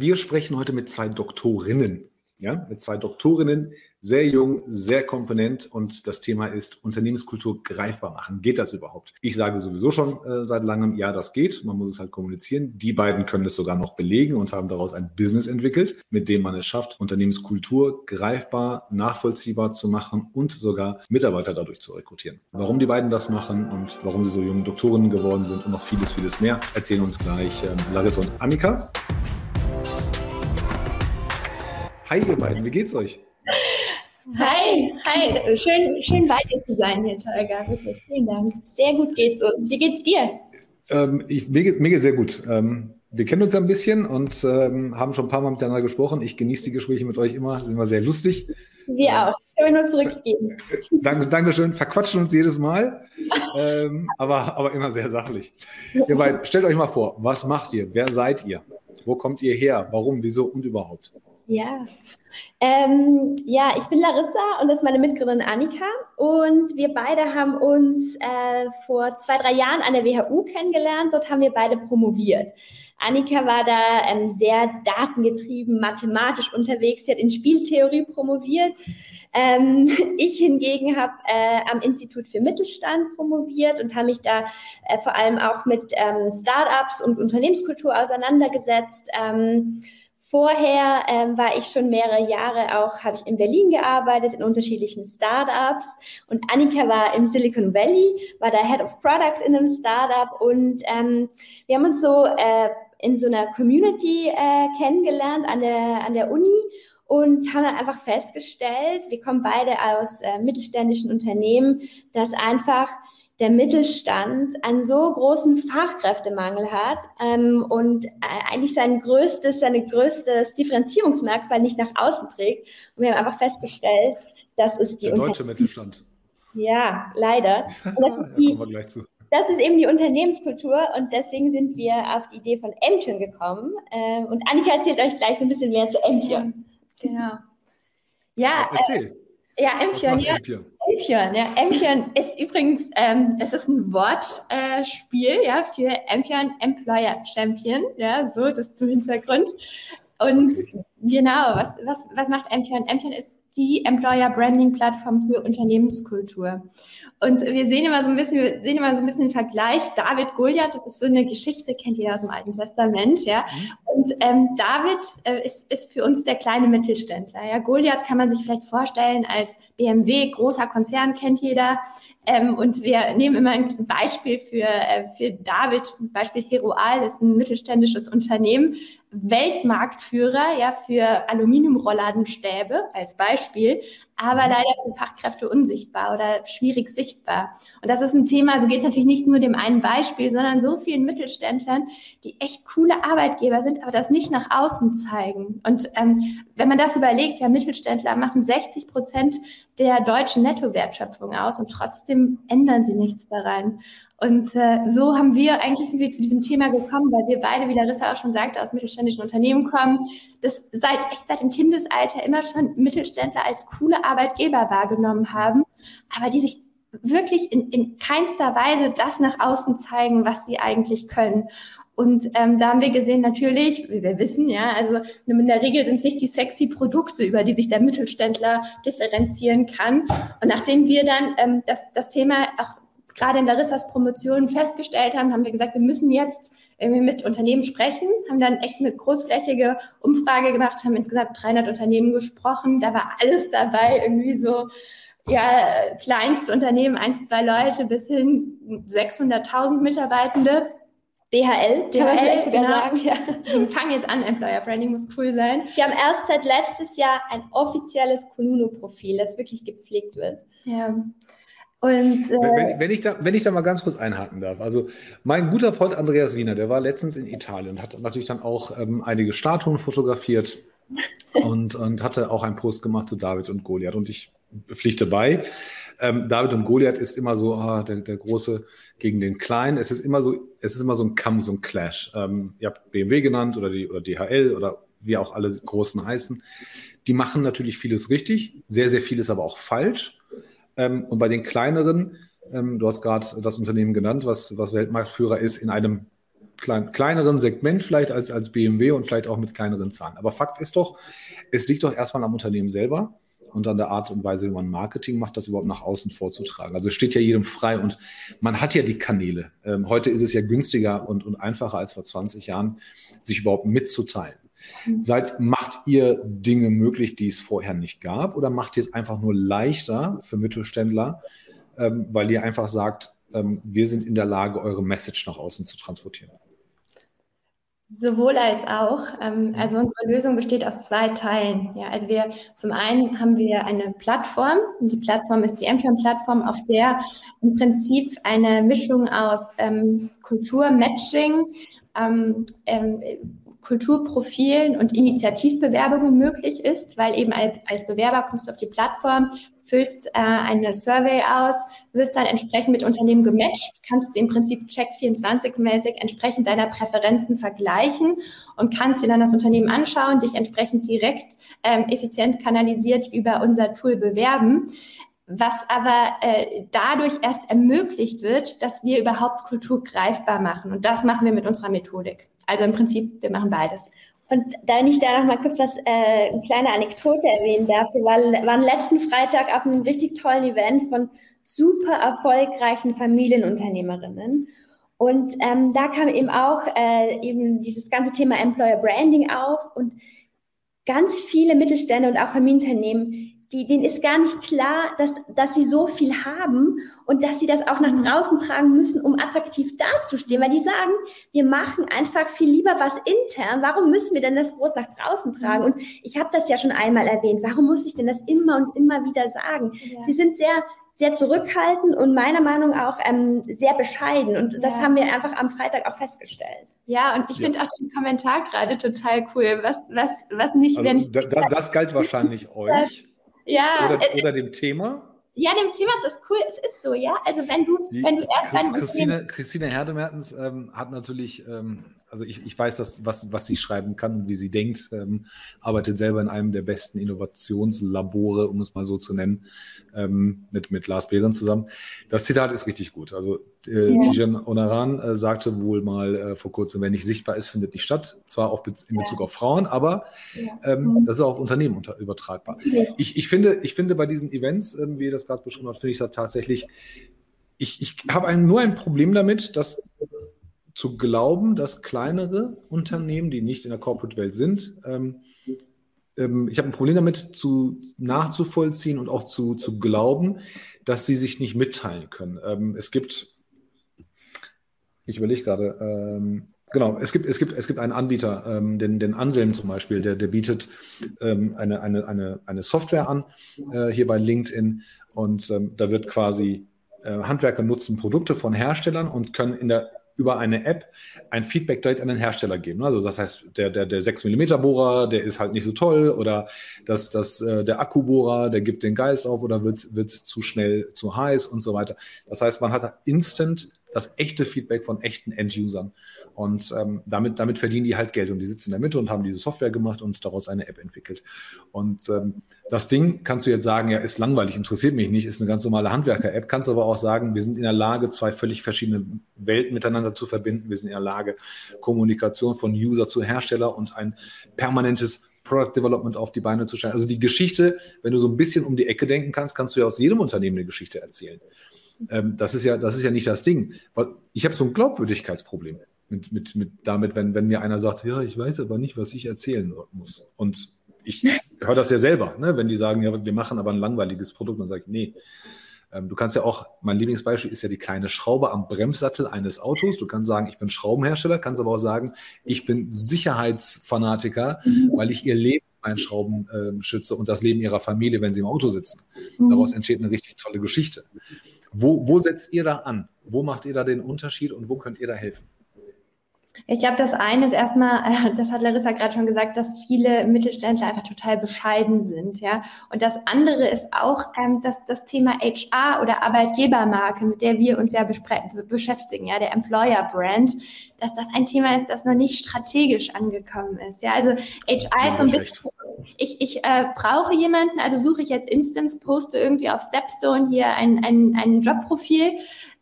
wir sprechen heute mit zwei Doktorinnen. Ja, mit zwei Doktorinnen, sehr jung, sehr komponent und das Thema ist Unternehmenskultur greifbar machen. Geht das überhaupt? Ich sage sowieso schon äh, seit langem, ja, das geht. Man muss es halt kommunizieren. Die beiden können es sogar noch belegen und haben daraus ein Business entwickelt, mit dem man es schafft, Unternehmenskultur greifbar, nachvollziehbar zu machen und sogar Mitarbeiter dadurch zu rekrutieren. Warum die beiden das machen und warum sie so junge Doktorinnen geworden sind und noch vieles, vieles mehr, erzählen uns gleich äh, Larissa und Annika. Hi ihr beiden, wie geht's euch? Hi, hi, schön, schön bei dir zu sein hier, Tolga. Wirklich, vielen Dank. Sehr gut geht's uns. Wie geht's dir? Ähm, ich, mir, geht, mir geht's sehr gut. Ähm, wir kennen uns ja ein bisschen und ähm, haben schon ein paar Mal miteinander gesprochen. Ich genieße die Gespräche mit euch immer, sind immer sehr lustig. Wir auch. Können wir nur zurückgeben. Danke, Dankeschön. Verquatschen uns jedes Mal, ähm, aber, aber immer sehr sachlich. Ihr beiden, stellt euch mal vor, was macht ihr? Wer seid ihr? Wo kommt ihr her? Warum, wieso und überhaupt? Ja. Ähm, ja, ich bin Larissa und das ist meine Mitgründerin Annika. Und wir beide haben uns äh, vor zwei, drei Jahren an der WHU kennengelernt. Dort haben wir beide promoviert. Annika war da ähm, sehr datengetrieben, mathematisch unterwegs. Sie hat in Spieltheorie promoviert. Ähm, ich hingegen habe äh, am Institut für Mittelstand promoviert und habe mich da äh, vor allem auch mit ähm, Startups und Unternehmenskultur auseinandergesetzt. Ähm, Vorher ähm, war ich schon mehrere Jahre auch, habe ich in Berlin gearbeitet, in unterschiedlichen Startups. Und Annika war im Silicon Valley, war da Head of Product in einem Startup. Und ähm, wir haben uns so äh, in so einer Community äh, kennengelernt an der, an der Uni und haben dann einfach festgestellt, wir kommen beide aus äh, mittelständischen Unternehmen, dass einfach der Mittelstand einen so großen Fachkräftemangel hat ähm, und äh, eigentlich sein größtes, seine größtes Differenzierungsmerkmal nicht nach außen trägt. Und wir haben einfach festgestellt, das ist die der deutsche Mittelstand. Ja, leider. Und das ist die, das ist eben die Unternehmenskultur und deswegen sind wir auf die Idee von Empion gekommen. Ähm, und Annika erzählt euch gleich so ein bisschen mehr zu Empion. Genau. Ja, erzähl. Äh, ja, Empion, ja. Empion? Empion, ja. Empion ist übrigens, ähm, es ist ein Wortspiel, äh, ja, für Empion Employer Champion, ja, so, das zum Hintergrund. Und genau, was, was, was macht Empion? Empion ist die Employer Branding Plattform für Unternehmenskultur. Und wir sehen immer so ein bisschen, wir sehen immer so ein bisschen den Vergleich. David Goliath, das ist so eine Geschichte, kennt ihr aus dem Alten Testament, ja. Mhm. Und ähm, David äh, ist, ist für uns der kleine Mittelständler. Ja, Goliath kann man sich vielleicht vorstellen als BMW, großer Konzern, kennt jeder. Ähm, und wir nehmen immer ein Beispiel für, äh, für David, Beispiel Heroal, ist ein mittelständisches Unternehmen, Weltmarktführer ja, für Aluminiumrollladenstäbe als Beispiel, aber mhm. leider für Fachkräfte unsichtbar oder schwierig sichtbar. Und das ist ein Thema, so geht es natürlich nicht nur dem einen Beispiel, sondern so vielen Mittelständlern, die echt coole Arbeitgeber sind, aber das nicht nach außen zeigen. Und ähm, wenn man das überlegt, ja, Mittelständler machen 60 Prozent der deutschen Nettowertschöpfung aus und trotzdem ändern sie nichts daran. Und äh, so haben wir, eigentlich sind wir zu diesem Thema gekommen, weil wir beide, wie Larissa auch schon sagte, aus mittelständischen Unternehmen kommen, das seit echt seit dem Kindesalter immer schon Mittelständler als coole Arbeitgeber wahrgenommen haben, aber die sich wirklich in, in keinster Weise das nach außen zeigen, was sie eigentlich können. Und ähm, da haben wir gesehen, natürlich, wie wir wissen, ja, also in der Regel sind es nicht die sexy Produkte, über die sich der Mittelständler differenzieren kann. Und nachdem wir dann ähm, das, das Thema auch gerade in Larissas Promotion festgestellt haben, haben wir gesagt, wir müssen jetzt irgendwie mit Unternehmen sprechen, haben dann echt eine großflächige Umfrage gemacht, haben insgesamt 300 Unternehmen gesprochen, da war alles dabei, irgendwie so, ja, kleinste Unternehmen, eins, zwei Leute bis hin 600.000 Mitarbeitende. DHL, DHL, sogar genau. sagen. Ja. Wir fangen jetzt an, Employer Branding muss cool sein. Wir haben erst seit letztes Jahr ein offizielles Konuno-Profil, das wirklich gepflegt wird. Ja. Und, äh, wenn, wenn, ich da, wenn ich da mal ganz kurz einhaken darf. Also mein guter Freund Andreas Wiener, der war letztens in Italien und hat natürlich dann auch ähm, einige Statuen fotografiert und, und hatte auch einen Post gemacht zu David und Goliath. Und ich pflichte bei. Ähm, David und Goliath ist immer so ah, der, der Große gegen den Kleinen. Es ist immer so, es ist immer so ein Kampf, so ein Clash. Ähm, ihr habt BMW genannt oder die oder DHL oder wie auch alle Großen heißen. Die machen natürlich vieles richtig, sehr, sehr vieles aber auch falsch. Ähm, und bei den kleineren, ähm, du hast gerade das Unternehmen genannt, was, was Weltmarktführer ist in einem klein, kleineren Segment vielleicht als, als BMW und vielleicht auch mit kleineren Zahlen. Aber Fakt ist doch, es liegt doch erstmal am Unternehmen selber und an der Art und Weise, wie man Marketing macht, das überhaupt nach außen vorzutragen. Also steht ja jedem frei und man hat ja die Kanäle. Ähm, heute ist es ja günstiger und, und einfacher als vor 20 Jahren, sich überhaupt mitzuteilen. Mhm. Seid, macht ihr Dinge möglich, die es vorher nicht gab, oder macht ihr es einfach nur leichter für Mittelständler, ähm, weil ihr einfach sagt, ähm, wir sind in der Lage, eure Message nach außen zu transportieren? Sowohl als auch. Ähm, also unsere Lösung besteht aus zwei Teilen. Ja, also wir zum einen haben wir eine Plattform. Und die Plattform ist die Ampion-Plattform, auf der im Prinzip eine Mischung aus ähm, Kulturmatching, ähm, ähm, Kulturprofilen und Initiativbewerbungen möglich ist, weil eben als, Bewerber kommst du auf die Plattform, füllst äh, eine Survey aus, wirst dann entsprechend mit Unternehmen gematcht, kannst sie im Prinzip Check24-mäßig entsprechend deiner Präferenzen vergleichen und kannst dir dann das Unternehmen anschauen, dich entsprechend direkt ähm, effizient kanalisiert über unser Tool bewerben was aber äh, dadurch erst ermöglicht wird, dass wir überhaupt Kultur greifbar machen. Und das machen wir mit unserer Methodik. Also im Prinzip, wir machen beides. Und da ich da noch mal kurz was, äh, eine kleine Anekdote erwähnen darf, wir waren, waren letzten Freitag auf einem richtig tollen Event von super erfolgreichen Familienunternehmerinnen. Und ähm, da kam eben auch äh, eben dieses ganze Thema Employer Branding auf und ganz viele Mittelstände und auch Familienunternehmen die, denen ist gar nicht klar, dass, dass sie so viel haben und dass sie das auch nach draußen tragen müssen, um attraktiv dazustehen. Weil die sagen, wir machen einfach viel lieber was intern. Warum müssen wir denn das groß nach draußen tragen? Und ich habe das ja schon einmal erwähnt. Warum muss ich denn das immer und immer wieder sagen? Ja. Sie sind sehr, sehr zurückhaltend und meiner Meinung auch ähm, sehr bescheiden. Und das ja. haben wir einfach am Freitag auch festgestellt. Ja, und ich ja. finde auch den Kommentar gerade total cool. Was, was, was nicht, also, wenn ich. Da, das galt wahrscheinlich euch. Ja. Oder, äh, oder dem Thema? Ja, dem Thema ist es cool, es ist so, ja. Also wenn du, wenn du erst Chris, Christine, Christine Herdemertens ähm, hat natürlich ähm, also ich, ich weiß, dass, was, was sie schreiben kann und wie sie denkt, ähm, arbeitet selber in einem der besten Innovationslabore, um es mal so zu nennen, ähm, mit, mit Lars Behren zusammen. Das Zitat ist richtig gut. Also äh, ja. Tijan Onaran äh, sagte wohl mal äh, vor kurzem, wenn nicht sichtbar ist, findet nicht statt. Zwar auch in Bezug ja. auf Frauen, aber ja. ähm, mhm. das ist auch auf Unternehmen unter, übertragbar. Ich, ich, finde, ich finde bei diesen Events, ähm, wie ihr das gerade beschrieben habt, finde ich das tatsächlich, ich, ich habe nur ein Problem damit, dass zu glauben, dass kleinere Unternehmen, die nicht in der Corporate-Welt sind, ähm, ähm, ich habe ein Problem damit, zu, nachzuvollziehen und auch zu, zu glauben, dass sie sich nicht mitteilen können. Ähm, es gibt, ich überlege gerade, ähm, genau, es gibt, es, gibt, es gibt einen Anbieter, ähm, den, den Anselm zum Beispiel, der, der bietet ähm, eine, eine, eine, eine Software an, äh, hier bei LinkedIn. Und da wird quasi äh, Handwerker nutzen Produkte von Herstellern und können in der über eine App ein Feedback direkt an den Hersteller geben. Also das heißt, der, der, der 6 mm Bohrer, der ist halt nicht so toll oder das, das, äh, der Akkubohrer, der gibt den Geist auf oder wird, wird zu schnell zu heiß und so weiter. Das heißt, man hat instant das echte Feedback von echten End-Usern. Und ähm, damit, damit verdienen die halt Geld. Und die sitzen in der Mitte und haben diese Software gemacht und daraus eine App entwickelt. Und ähm, das Ding kannst du jetzt sagen, ja, ist langweilig, interessiert mich nicht, ist eine ganz normale Handwerker-App. Kannst aber auch sagen, wir sind in der Lage, zwei völlig verschiedene Welten miteinander zu verbinden. Wir sind in der Lage, Kommunikation von User zu Hersteller und ein permanentes Product Development auf die Beine zu stellen. Also die Geschichte, wenn du so ein bisschen um die Ecke denken kannst, kannst du ja aus jedem Unternehmen eine Geschichte erzählen. Ähm, das, ist ja, das ist ja nicht das Ding. Ich habe so ein Glaubwürdigkeitsproblem mit, mit, mit damit, wenn, wenn mir einer sagt, ja, ich weiß aber nicht, was ich erzählen muss. Und ich höre das ja selber, ne? wenn die sagen, ja, wir machen aber ein langweiliges Produkt, dann sage ich, nee. Ähm, du kannst ja auch, mein Lieblingsbeispiel ist ja die kleine Schraube am Bremssattel eines Autos. Du kannst sagen, ich bin Schraubenhersteller, kannst aber auch sagen, ich bin Sicherheitsfanatiker, mhm. weil ich ihr Leben meinen Schrauben äh, schütze und das Leben ihrer Familie, wenn sie im Auto sitzen. Mhm. Daraus entsteht eine richtig tolle Geschichte. Wo, wo setzt ihr da an? Wo macht ihr da den Unterschied und wo könnt ihr da helfen? Ich glaube, das eine ist erstmal, das hat Larissa gerade schon gesagt, dass viele Mittelständler einfach total bescheiden sind, ja. Und das andere ist auch, ähm, dass das Thema HR oder Arbeitgebermarke, mit der wir uns ja beschäftigen, ja, der Employer Brand, dass das ein Thema ist, das noch nicht strategisch angekommen ist, ja. Also HR ist so ein bisschen, ich, ich äh, brauche jemanden, also suche ich jetzt Instance, poste irgendwie auf Stepstone hier ein, ein, ein Jobprofil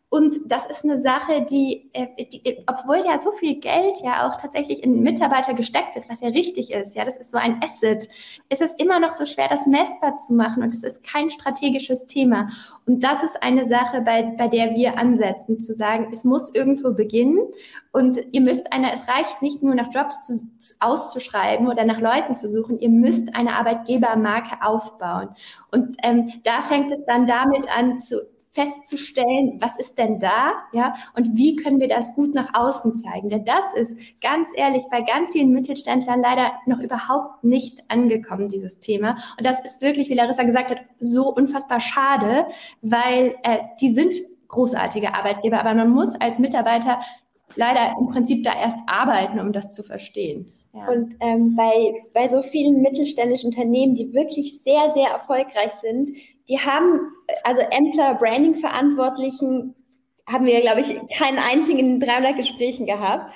Und das ist eine Sache, die, äh, die, obwohl ja so viel Geld ja auch tatsächlich in Mitarbeiter gesteckt wird, was ja richtig ist, ja, das ist so ein Asset, ist es immer noch so schwer, das messbar zu machen und es ist kein strategisches Thema. Und das ist eine Sache, bei, bei der wir ansetzen, zu sagen, es muss irgendwo beginnen und ihr müsst einer, es reicht nicht nur nach Jobs zu, zu, auszuschreiben oder nach Leuten zu suchen, ihr müsst eine Arbeitgebermarke aufbauen. Und ähm, da fängt es dann damit an zu festzustellen, was ist denn da, ja, und wie können wir das gut nach außen zeigen. Denn das ist ganz ehrlich bei ganz vielen Mittelständlern leider noch überhaupt nicht angekommen, dieses Thema. Und das ist wirklich, wie Larissa gesagt hat, so unfassbar schade, weil äh, die sind großartige Arbeitgeber, aber man muss als Mitarbeiter leider im Prinzip da erst arbeiten, um das zu verstehen. Ja. Und ähm, bei, bei so vielen mittelständischen Unternehmen, die wirklich sehr, sehr erfolgreich sind, die haben, also Employer Branding Verantwortlichen, haben wir, glaube ich, keinen einzigen in 300 Gesprächen gehabt.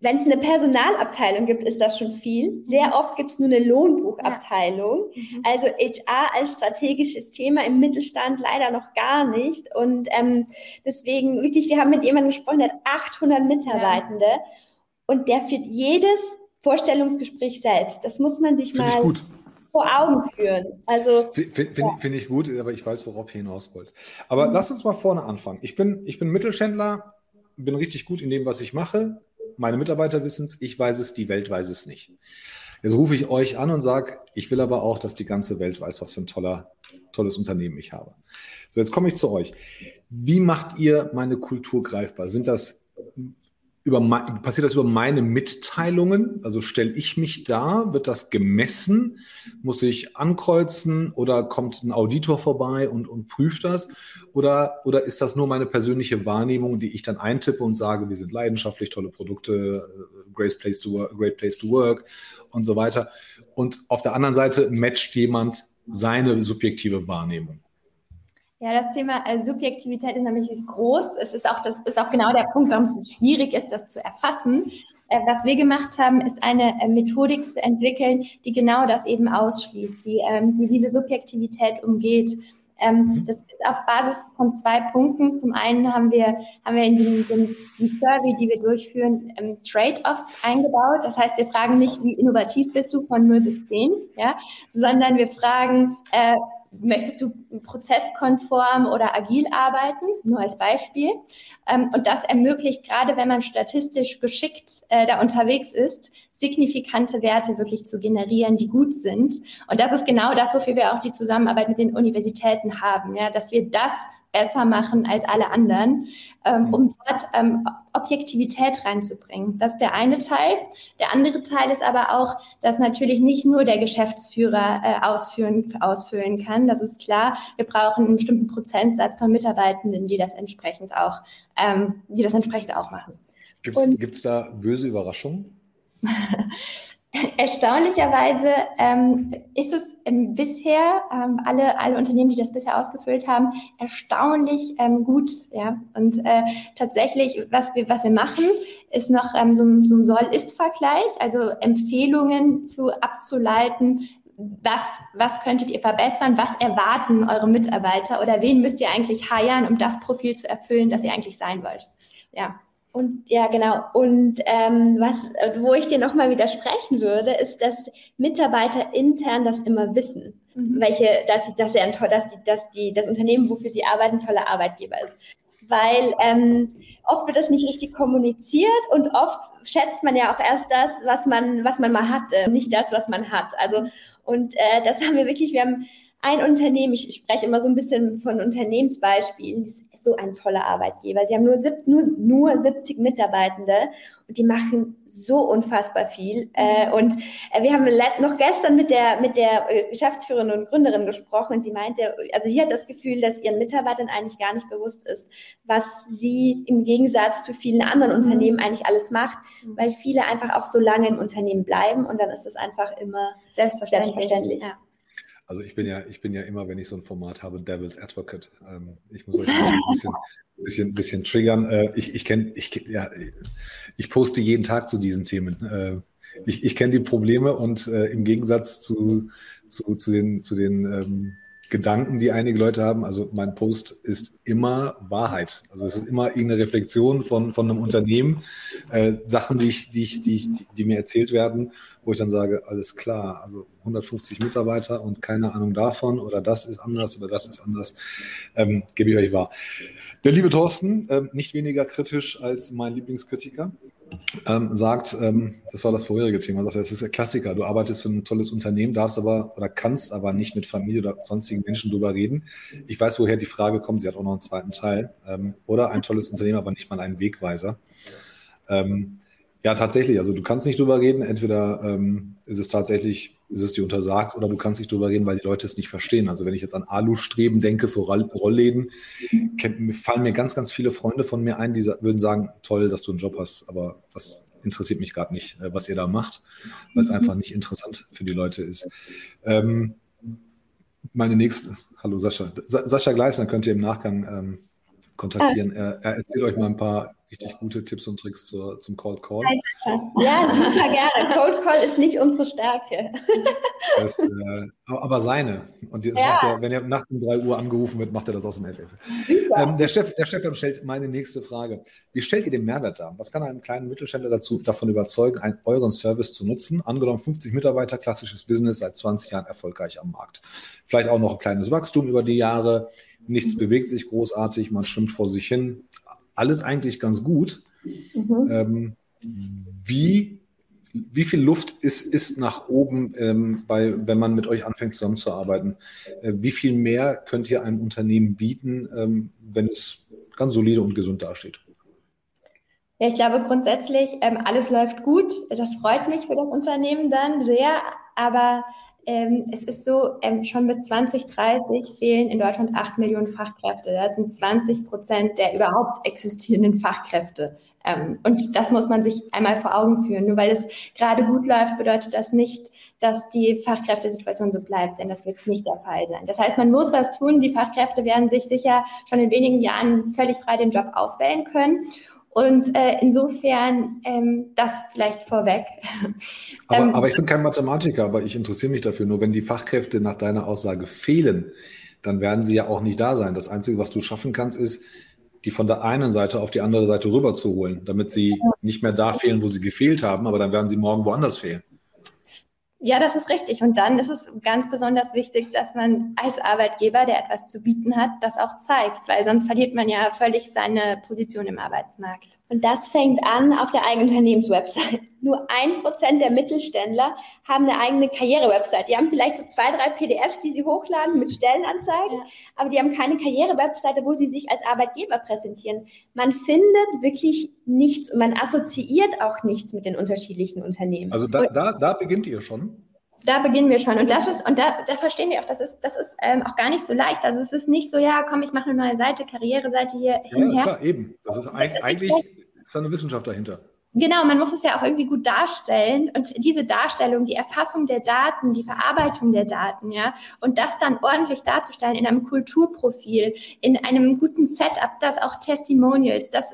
Wenn es eine Personalabteilung gibt, ist das schon viel. Sehr oft gibt es nur eine Lohnbuchabteilung. Ja. Mhm. Also HR als strategisches Thema im Mittelstand leider noch gar nicht. Und ähm, deswegen wirklich, wir haben mit jemandem gesprochen, der hat 800 Mitarbeitende ja. und der führt jedes Vorstellungsgespräch selbst. Das muss man sich Find mal vor Augen führen. Also finde ja. find ich gut, aber ich weiß, worauf ihr hinaus wollt. Aber mhm. lasst uns mal vorne anfangen. Ich bin, ich bin Mittelständler, bin richtig gut in dem, was ich mache. Meine Mitarbeiter wissen es, ich weiß es, die Welt weiß es nicht. Jetzt rufe ich euch an und sage, ich will aber auch, dass die ganze Welt weiß, was für ein toller, tolles Unternehmen ich habe. So, jetzt komme ich zu euch. Wie macht ihr meine Kultur greifbar? Sind das über passiert das über meine Mitteilungen? Also stelle ich mich da, wird das gemessen? Muss ich ankreuzen oder kommt ein Auditor vorbei und, und prüft das? Oder, oder ist das nur meine persönliche Wahrnehmung, die ich dann eintippe und sage, wir sind leidenschaftlich, tolle Produkte, äh, great place to work, great place to work und so weiter. Und auf der anderen Seite matcht jemand seine subjektive Wahrnehmung. Ja, das Thema äh, Subjektivität ist nämlich groß. Es ist auch, das ist auch genau der Punkt, warum es so schwierig ist, das zu erfassen. Äh, was wir gemacht haben, ist eine äh, Methodik zu entwickeln, die genau das eben ausschließt, die, ähm, die diese Subjektivität umgeht. Ähm, mhm. das ist auf Basis von zwei Punkten. Zum einen haben wir, haben wir in den, den, den Survey, die wir durchführen, ähm, Trade-offs eingebaut. Das heißt, wir fragen nicht, wie innovativ bist du von 0 bis 10, ja, sondern wir fragen, äh, möchtest du prozesskonform oder agil arbeiten, nur als Beispiel. Ähm, und das ermöglicht, gerade wenn man statistisch geschickt äh, da unterwegs ist, signifikante Werte wirklich zu generieren, die gut sind. Und das ist genau das, wofür wir auch die Zusammenarbeit mit den Universitäten haben, ja, dass wir das besser machen als alle anderen, ähm, mhm. um dort ähm, Objektivität reinzubringen. Das ist der eine Teil. Der andere Teil ist aber auch, dass natürlich nicht nur der Geschäftsführer äh, ausführen, ausfüllen kann. Das ist klar. Wir brauchen einen bestimmten Prozentsatz von Mitarbeitenden, die das entsprechend auch, ähm, die das entsprechend auch machen. Gibt es da böse Überraschungen? Erstaunlicherweise ähm, ist es ähm, bisher, ähm, alle, alle Unternehmen, die das bisher ausgefüllt haben, erstaunlich ähm, gut. Ja? Und äh, tatsächlich, was wir, was wir machen, ist noch ähm, so, so ein Soll-Ist-Vergleich, also Empfehlungen zu abzuleiten, was, was könntet ihr verbessern, was erwarten eure Mitarbeiter oder wen müsst ihr eigentlich heiern, um das Profil zu erfüllen, das ihr eigentlich sein wollt. Ja. Und ja, genau. Und ähm, was, wo ich dir nochmal widersprechen würde, ist, dass Mitarbeiter intern das immer wissen, mhm. welche, dass, dass, er ein, dass, die, dass die, das Unternehmen, wofür sie arbeiten, ein toller Arbeitgeber ist. Weil ähm, oft wird das nicht richtig kommuniziert und oft schätzt man ja auch erst das, was man, was man mal hatte, nicht das, was man hat. Also und äh, das haben wir wirklich, wir haben ein Unternehmen, ich spreche immer so ein bisschen von Unternehmensbeispielen, das ist so ein toller Arbeitgeber. Sie haben nur, nur, nur 70 Mitarbeitende und die machen so unfassbar viel. Äh, und äh, wir haben noch gestern mit der, mit der äh, Geschäftsführerin und Gründerin gesprochen und sie meinte, also sie hat das Gefühl, dass ihren Mitarbeitern eigentlich gar nicht bewusst ist, was sie im Gegensatz zu vielen anderen mhm. Unternehmen eigentlich alles macht, mhm. weil viele einfach auch so lange im Unternehmen bleiben und dann ist es einfach immer selbstverständlich. selbstverständlich. Ja. Also ich bin ja, ich bin ja immer, wenn ich so ein Format habe, Devil's Advocate. Ähm, ich muss euch ein bisschen, bisschen, bisschen triggern. Äh, ich ich kenne, ich, ja, ich poste jeden Tag zu diesen Themen. Äh, ich ich kenne die Probleme und äh, im Gegensatz zu, zu, zu den, zu den ähm, Gedanken, die einige Leute haben. Also mein Post ist immer Wahrheit. Also es ist immer irgendeine Reflexion von, von einem Unternehmen, äh, Sachen, die, ich, die, ich, die, die mir erzählt werden, wo ich dann sage, alles klar, also 150 Mitarbeiter und keine Ahnung davon oder das ist anders oder das ist anders, ähm, gebe ich euch wahr. Der liebe Thorsten, ähm, nicht weniger kritisch als mein Lieblingskritiker, ähm, sagt, ähm, das war das vorherige Thema, sagt, das ist der Klassiker, du arbeitest für ein tolles Unternehmen, darfst aber oder kannst aber nicht mit Familie oder sonstigen Menschen drüber reden. Ich weiß, woher die Frage kommt, sie hat auch noch einen zweiten Teil. Ähm, oder ein tolles Unternehmen, aber nicht mal einen Wegweiser. Ähm, ja, tatsächlich, also du kannst nicht drüber reden, entweder ähm, ist es tatsächlich, ist es dir untersagt, oder du kannst nicht drüber reden, weil die Leute es nicht verstehen. Also wenn ich jetzt an Alustreben denke für Rollläden, fallen mir ganz, ganz viele Freunde von mir ein, die würden sagen, toll, dass du einen Job hast, aber das interessiert mich gerade nicht, äh, was ihr da macht, weil es mhm. einfach nicht interessant für die Leute ist. Ähm, meine nächste, hallo Sascha, Sa Sascha Gleisner könnt ihr im Nachgang ähm, kontaktieren. Er, er, erzählt euch mal ein paar richtig gute Tipps und Tricks zur, zum Cold Call. Ja, super gerne. Cold Call ist nicht unsere Stärke. Das, äh, aber seine. Und ja. er, wenn er nachts um 3 Uhr angerufen wird, macht er das aus dem FF. Ähm, der, Chef, der Chef stellt meine nächste Frage. Wie stellt ihr den Mehrwert dar? Was kann einen kleinen Mittelständler dazu, davon überzeugen, einen, euren Service zu nutzen? Angenommen 50 Mitarbeiter, klassisches Business, seit 20 Jahren erfolgreich am Markt. Vielleicht auch noch ein kleines Wachstum über die Jahre. Nichts bewegt sich großartig, man schwimmt vor sich hin. Alles eigentlich ganz gut. Mhm. Ähm, wie, wie viel Luft ist, ist nach oben, ähm, bei, wenn man mit euch anfängt zusammenzuarbeiten? Äh, wie viel mehr könnt ihr einem Unternehmen bieten, ähm, wenn es ganz solide und gesund dasteht? Ja, ich glaube grundsätzlich, ähm, alles läuft gut. Das freut mich für das Unternehmen dann sehr. Aber ähm, es ist so, ähm, schon bis 2030 fehlen in Deutschland 8 Millionen Fachkräfte. Das sind 20 Prozent der überhaupt existierenden Fachkräfte. Ähm, und das muss man sich einmal vor Augen führen. Nur weil es gerade gut läuft, bedeutet das nicht, dass die Fachkräftesituation so bleibt, denn das wird nicht der Fall sein. Das heißt, man muss was tun. Die Fachkräfte werden sich sicher schon in wenigen Jahren völlig frei den Job auswählen können. Und äh, insofern ähm, das vielleicht vorweg. Aber, ähm, aber ich bin kein Mathematiker, aber ich interessiere mich dafür. Nur wenn die Fachkräfte nach deiner Aussage fehlen, dann werden sie ja auch nicht da sein. Das Einzige, was du schaffen kannst, ist, die von der einen Seite auf die andere Seite rüberzuholen, damit sie nicht mehr da fehlen, wo sie gefehlt haben, aber dann werden sie morgen woanders fehlen. Ja, das ist richtig. Und dann ist es ganz besonders wichtig, dass man als Arbeitgeber, der etwas zu bieten hat, das auch zeigt, weil sonst verliert man ja völlig seine Position im Arbeitsmarkt. Und das fängt an auf der eigenen Unternehmenswebsite. Nur ein Prozent der Mittelständler haben eine eigene Karrierewebsite. Die haben vielleicht so zwei, drei PDFs, die sie hochladen mit Stellenanzeigen, ja. aber die haben keine Karrierewebseite, wo sie sich als Arbeitgeber präsentieren. Man findet wirklich nichts und man assoziiert auch nichts mit den unterschiedlichen Unternehmen. Also da, da, da beginnt ihr schon? da beginnen wir schon. Und das ist, und da, da verstehen wir auch, das ist, das ist ähm, auch gar nicht so leicht. Also es ist nicht so, ja, komm, ich mache eine neue Seite, Karriereseite hier ja, hinher. klar, eben. Das ist das eigentlich ist da eine Wissenschaft dahinter. Genau, man muss es ja auch irgendwie gut darstellen und diese Darstellung, die Erfassung der Daten, die Verarbeitung der Daten, ja, und das dann ordentlich darzustellen in einem Kulturprofil, in einem guten Setup, das auch Testimonials, das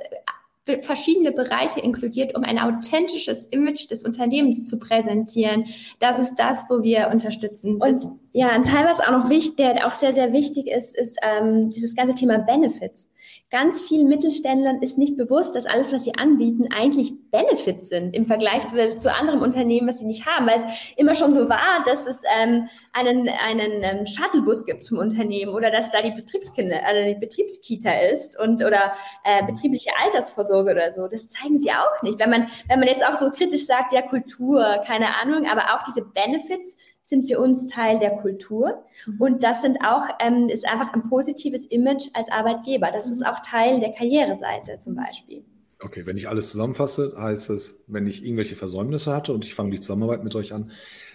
verschiedene Bereiche inkludiert, um ein authentisches Image des Unternehmens zu präsentieren. Das ist das, wo wir unterstützen. Und ja, ein Teil, was auch noch wichtig, der auch sehr, sehr wichtig ist, ist ähm, dieses ganze Thema Benefits. Ganz vielen Mittelständlern ist nicht bewusst, dass alles, was sie anbieten, eigentlich Benefits sind im Vergleich zu anderen Unternehmen, was sie nicht haben, weil es immer schon so war, dass es ähm, einen, einen ähm, Shuttlebus gibt zum Unternehmen oder dass da die Betriebskinder, äh, die Betriebskita ist und oder äh, betriebliche Altersvorsorge oder so. Das zeigen sie auch nicht. Wenn man, wenn man jetzt auch so kritisch sagt, ja, Kultur, keine Ahnung, aber auch diese Benefits sind für uns Teil der Kultur. Mhm. Und das sind auch, ähm, ist einfach ein positives Image als Arbeitgeber. Das ist auch Teil der Karriereseite zum Beispiel. Okay, wenn ich alles zusammenfasse, heißt es, wenn ich irgendwelche Versäumnisse hatte und ich fange die Zusammenarbeit mit euch an,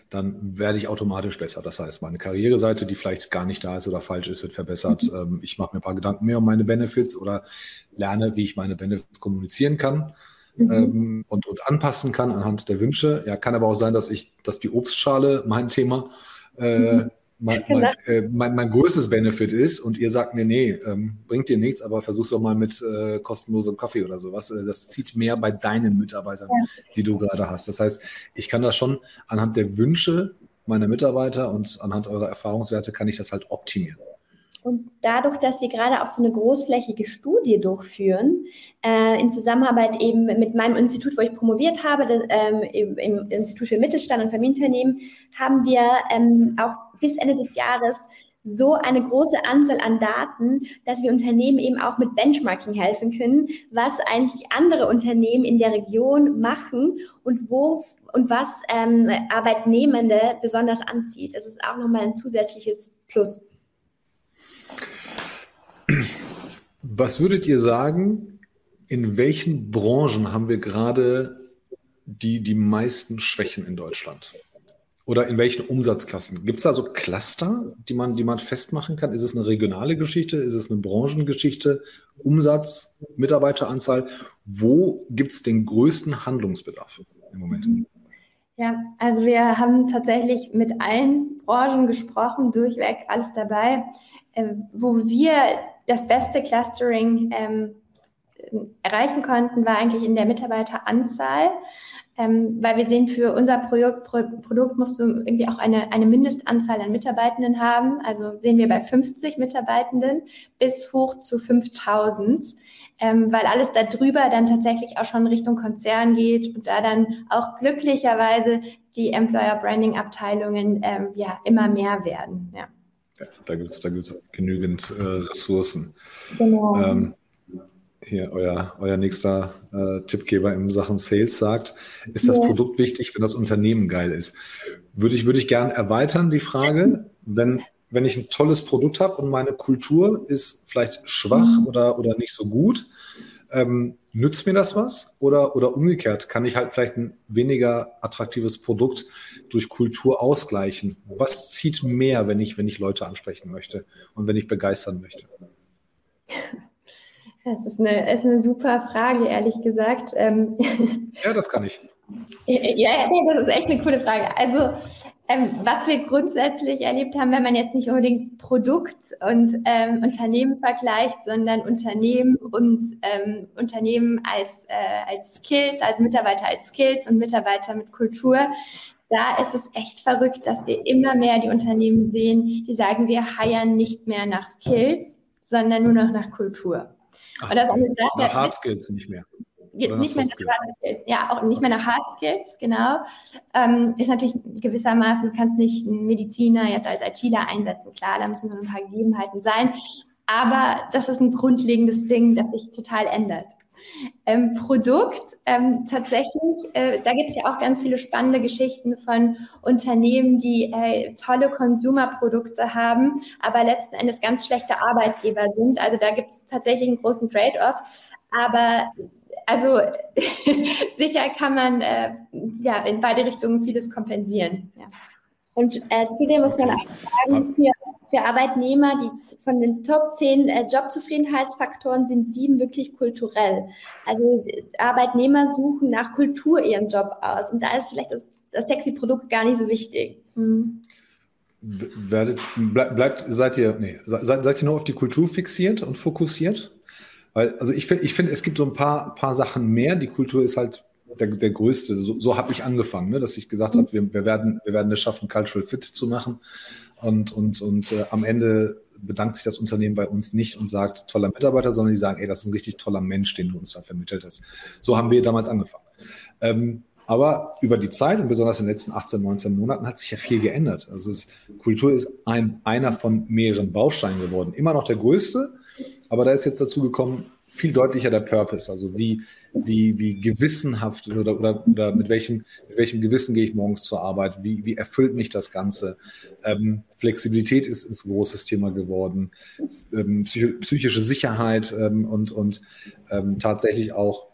dann werde ich automatisch besser. Das heißt, meine Karriereseite, die vielleicht gar nicht da ist oder falsch ist, wird verbessert. Mhm. Ähm, ich mache mir ein paar Gedanken mehr um meine Benefits oder lerne, wie ich meine Benefits kommunizieren kann mhm. ähm, und, und anpassen kann anhand der Wünsche. Ja, kann aber auch sein, dass ich, dass die Obstschale mein Thema äh, mhm. mein, mein, äh, mein, mein, größtes Benefit ist und ihr sagt mir, nee, ähm, bringt dir nichts, aber versuch's doch mal mit äh, kostenlosem Kaffee oder sowas. Äh, das zieht mehr bei deinen Mitarbeitern, ja. die du gerade hast. Das heißt, ich kann das schon anhand der Wünsche meiner Mitarbeiter und anhand eurer Erfahrungswerte kann ich das halt optimieren. Und dadurch, dass wir gerade auch so eine großflächige Studie durchführen, äh, in Zusammenarbeit eben mit meinem Institut, wo ich promoviert habe, das, ähm, im, Institut für Mittelstand und Familienunternehmen, haben wir ähm, auch bis Ende des Jahres so eine große Anzahl an Daten, dass wir Unternehmen eben auch mit Benchmarking helfen können, was eigentlich andere Unternehmen in der Region machen und wo und was ähm, Arbeitnehmende besonders anzieht. Das ist auch nochmal ein zusätzliches Plus. Was würdet ihr sagen, in welchen Branchen haben wir gerade die, die meisten Schwächen in Deutschland? Oder in welchen Umsatzklassen? Gibt es da so Cluster, die man, die man festmachen kann? Ist es eine regionale Geschichte? Ist es eine Branchengeschichte? Umsatz, Mitarbeiteranzahl? Wo gibt es den größten Handlungsbedarf im Moment? Ja, also wir haben tatsächlich mit allen Branchen gesprochen, durchweg alles dabei. Äh, wo wir das beste Clustering ähm, erreichen konnten, war eigentlich in der Mitarbeiteranzahl. Ähm, weil wir sehen, für unser Projekt, Pro, Produkt musst du irgendwie auch eine, eine Mindestanzahl an Mitarbeitenden haben. Also sehen wir bei 50 Mitarbeitenden bis hoch zu 5000, ähm, weil alles darüber dann tatsächlich auch schon Richtung Konzern geht und da dann auch glücklicherweise die Employer Branding Abteilungen ähm, ja immer mehr werden. Ja. Ja, da gibt es da gibt's genügend äh, Ressourcen. Genau. Ähm, hier euer, euer nächster äh, Tippgeber in Sachen Sales sagt, ist das ja. Produkt wichtig, wenn das Unternehmen geil ist? Würde ich, würde ich gerne erweitern, die Frage, wenn, wenn ich ein tolles Produkt habe und meine Kultur ist vielleicht schwach mhm. oder, oder nicht so gut, ähm, nützt mir das was? Oder, oder umgekehrt, kann ich halt vielleicht ein weniger attraktives Produkt durch Kultur ausgleichen? Was zieht mehr, wenn ich, wenn ich Leute ansprechen möchte und wenn ich begeistern möchte? Das ist eine, ist eine super Frage, ehrlich gesagt. Ähm, ja, das kann ich. Ja, ja, das ist echt eine coole Frage. Also, ähm, was wir grundsätzlich erlebt haben, wenn man jetzt nicht unbedingt Produkt und ähm, Unternehmen vergleicht, sondern Unternehmen und ähm, Unternehmen als, äh, als Skills, also Mitarbeiter als Skills und Mitarbeiter mit Kultur, da ist es echt verrückt, dass wir immer mehr die Unternehmen sehen, die sagen, wir heiern nicht mehr nach Skills, sondern nur noch nach Kultur. Ach, und das nach Hard Skills nicht mehr. Nicht mehr nach Hard Skills, ja, auch nicht mehr nach Hard Skills, genau. Ähm, ist natürlich gewissermaßen, kannst nicht einen Mediziner jetzt als ITler einsetzen, klar, da müssen so ein paar Gegebenheiten sein, aber das ist ein grundlegendes Ding, das sich total ändert. Ähm, Produkt, ähm, tatsächlich, äh, da gibt es ja auch ganz viele spannende Geschichten von Unternehmen, die äh, tolle Consumer-Produkte haben, aber letzten Endes ganz schlechte Arbeitgeber sind. Also da gibt es tatsächlich einen großen Trade-off. Aber also sicher kann man äh, ja in beide Richtungen vieles kompensieren. Ja. Und äh, zudem muss man auch sagen, für, für Arbeitnehmer, die von den Top 10 äh, Jobzufriedenheitsfaktoren sind sieben wirklich kulturell. Also Arbeitnehmer suchen nach Kultur ihren Job aus. Und da ist vielleicht das, das sexy Produkt gar nicht so wichtig. Mhm. Werdet, bleibt, bleibt, seid ihr, nee, seid, seid ihr nur auf die Kultur fixiert und fokussiert? Weil, also ich finde, ich finde, es gibt so ein paar, paar Sachen mehr. Die Kultur ist halt der, der größte. So, so habe ich angefangen, ne? dass ich gesagt habe, wir, wir, werden, wir werden es schaffen, Cultural Fit zu machen. Und, und, und äh, am Ende bedankt sich das Unternehmen bei uns nicht und sagt, toller Mitarbeiter, sondern die sagen, ey, das ist ein richtig toller Mensch, den du uns da vermittelt hast. So haben wir damals angefangen. Ähm, aber über die Zeit und besonders in den letzten 18, 19 Monaten hat sich ja viel geändert. Also es, Kultur ist ein, einer von mehreren Bausteinen geworden. Immer noch der größte, aber da ist jetzt dazu gekommen, viel deutlicher der Purpose, also wie, wie, wie gewissenhaft oder, oder, oder mit, welchem, mit welchem Gewissen gehe ich morgens zur Arbeit, wie, wie erfüllt mich das Ganze. Ähm, Flexibilität ist, ist ein großes Thema geworden, ähm, psychische Sicherheit ähm, und, und ähm, tatsächlich auch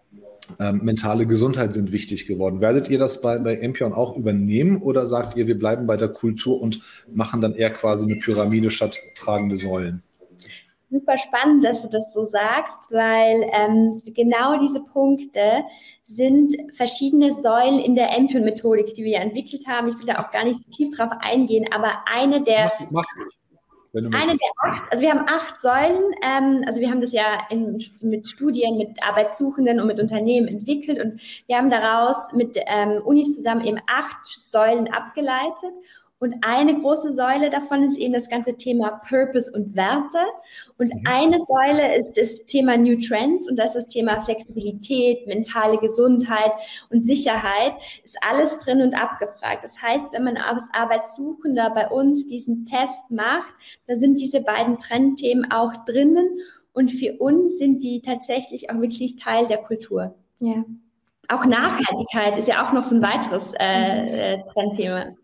ähm, mentale Gesundheit sind wichtig geworden. Werdet ihr das bei, bei Empion auch übernehmen oder sagt ihr, wir bleiben bei der Kultur und machen dann eher quasi eine Pyramide statt tragende Säulen? Super spannend, dass du das so sagst, weil ähm, genau diese Punkte sind verschiedene Säulen in der Empion-Methodik, die wir entwickelt haben. Ich will da auch gar nicht so tief drauf eingehen, aber eine der mach, mach eine der acht, also wir haben acht Säulen, ähm, also wir haben das ja in, mit Studien, mit Arbeitssuchenden und mit Unternehmen entwickelt und wir haben daraus mit ähm, Unis zusammen eben acht Säulen abgeleitet Und eine große Säule davon ist eben das ganze Thema Purpose und Werte. Und mhm. eine Säule ist das Thema New Trends und das ist das Thema Flexibilität, mentale Gesundheit und Sicherheit. Ist alles drin und abgefragt. Das heißt, wenn man als Arbeitssuchender bei uns diesen Test macht, da sind diese beiden Trendthemen auch drinnen. Und für uns sind die tatsächlich auch wirklich Teil der Kultur. Ja. Auch Nachhaltigkeit ist ja auch noch so ein weiteres äh, äh Trendthema.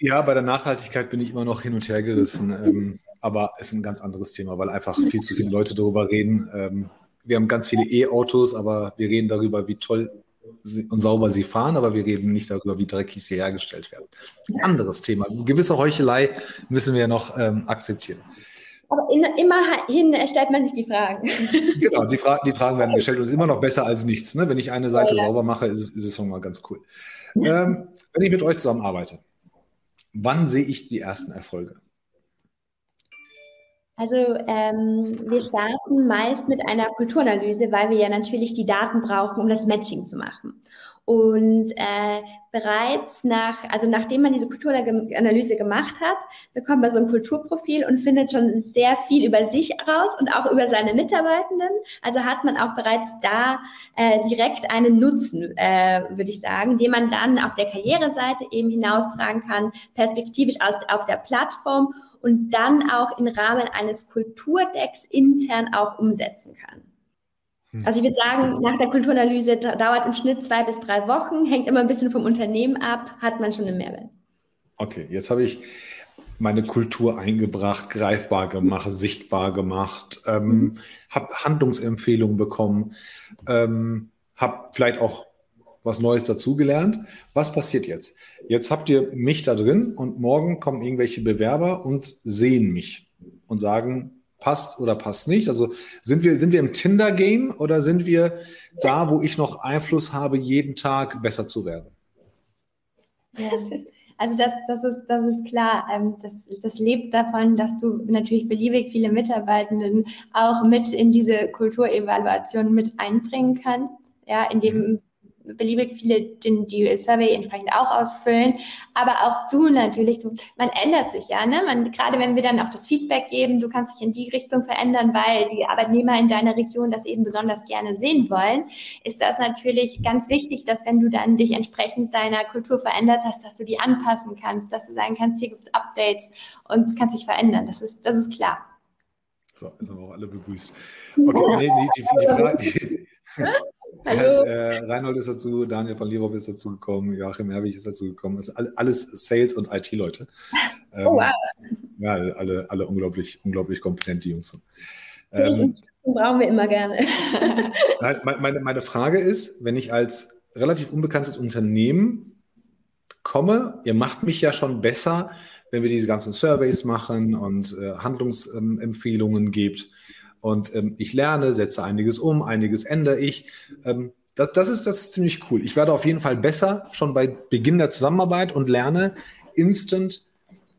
Ja, bei der Nachhaltigkeit bin ich immer noch hin und her gerissen. Ähm, aber es ist ein ganz anderes Thema, weil einfach viel zu viele Leute darüber reden. Ähm, wir haben ganz viele E-Autos, aber wir reden darüber, wie toll und sauber sie fahren, aber wir reden nicht darüber, wie dreckig sie hergestellt werden. Ein anderes Thema. Eine gewisse Heuchelei müssen wir ja noch ähm, akzeptieren. Aber in, immerhin stellt man sich die Fragen. Genau, die, Fra die Fragen werden gestellt und es ist immer noch besser als nichts. Ne? Wenn ich eine Seite ja, ja. sauber mache, ist es, ist es schon mal ganz cool. Ähm, wenn ich mit euch zusammen arbeite, Wann sehe ich die ersten Erfolge? Also ähm, wir starten meist mit einer Kulturanalyse, weil wir ja natürlich die Daten brauchen, um das Matching zu machen. Und äh, bereits nach, also nachdem man diese Kulturanalyse gemacht hat, bekommt man so ein Kulturprofil und findet schon sehr viel über sich raus und auch über seine Mitarbeitenden. Also hat man auch bereits da äh, direkt einen Nutzen, äh, würde ich sagen, den man dann auf der Karriereseite eben hinaustragen kann, perspektivisch aus, auf der Plattform und dann auch im Rahmen eines Kulturdecks intern auch umsetzen kann. Hm. Also ich würde sagen, nach der Kulturanalyse dauert im Schnitt zwei bis drei Wochen, hängt immer ein bisschen vom Unternehmen ab, hat man schon einen Mehrwert. Okay, jetzt habe ich meine Kultur eingebracht, greifbar gemacht, sichtbar gemacht, ähm, mhm. habe Handlungsempfehlungen bekommen, ähm, habe vielleicht auch was Neues dazugelernt. Was passiert jetzt? Jetzt habt ihr mich da drin und morgen kommen irgendwelche Bewerber und sehen mich und sagen, passt oder passt nicht? Also sind wir, sind wir im Tinder-Game oder sind wir da, wo ich noch Einfluss habe, jeden Tag besser zu werden? Ja, also das, das, ist, das ist klar. Ähm, das, das lebt davon, dass du natürlich beliebig viele Mitarbeitenden auch mit in diese Kulturevaluation mit einbringen kannst. Ja, indem mhm beliebig viele den, die Survey entsprechend auch ausfüllen. Aber auch du natürlich, du, man ändert sich ja, ne? Man, gerade wenn wir dann auch das Feedback geben, du kannst dich in die Richtung verändern, weil die Arbeitnehmer in deiner Region das eben besonders gerne sehen wollen, ist das natürlich ganz wichtig, dass wenn du dann dich entsprechend deiner Kultur verändert hast, dass du die anpassen kannst, dass du sagen kannst, hier gibt es Updates und kannst dich verändern. Das ist, das ist klar. So, jetzt haben wir auch alle begrüßt. Okay, nee, die, die, die, Frage, Hallo. Äh, Reinhold ist dazu, Daniel von Lirop ist dazu gekommen, Joachim Herwig ist dazu gekommen. Das ist alles Sales- und IT-Leute. Ähm, oh, wow. Ja, alle, alle unglaublich, unglaublich kompetente Jungs. Ähm, brauchen wir immer gerne. meine, meine Frage ist, wenn ich als relativ unbekanntes Unternehmen komme, ihr macht mich ja schon besser, wenn wir diese ganzen Surveys machen und äh, Handlungsempfehlungen gebt und ähm, ich lerne, setze einiges um, einiges ändere ich. Ähm, das, das, ist, das ist ziemlich cool. Ich werde auf jeden Fall besser schon bei Beginn der Zusammenarbeit und lerne instant,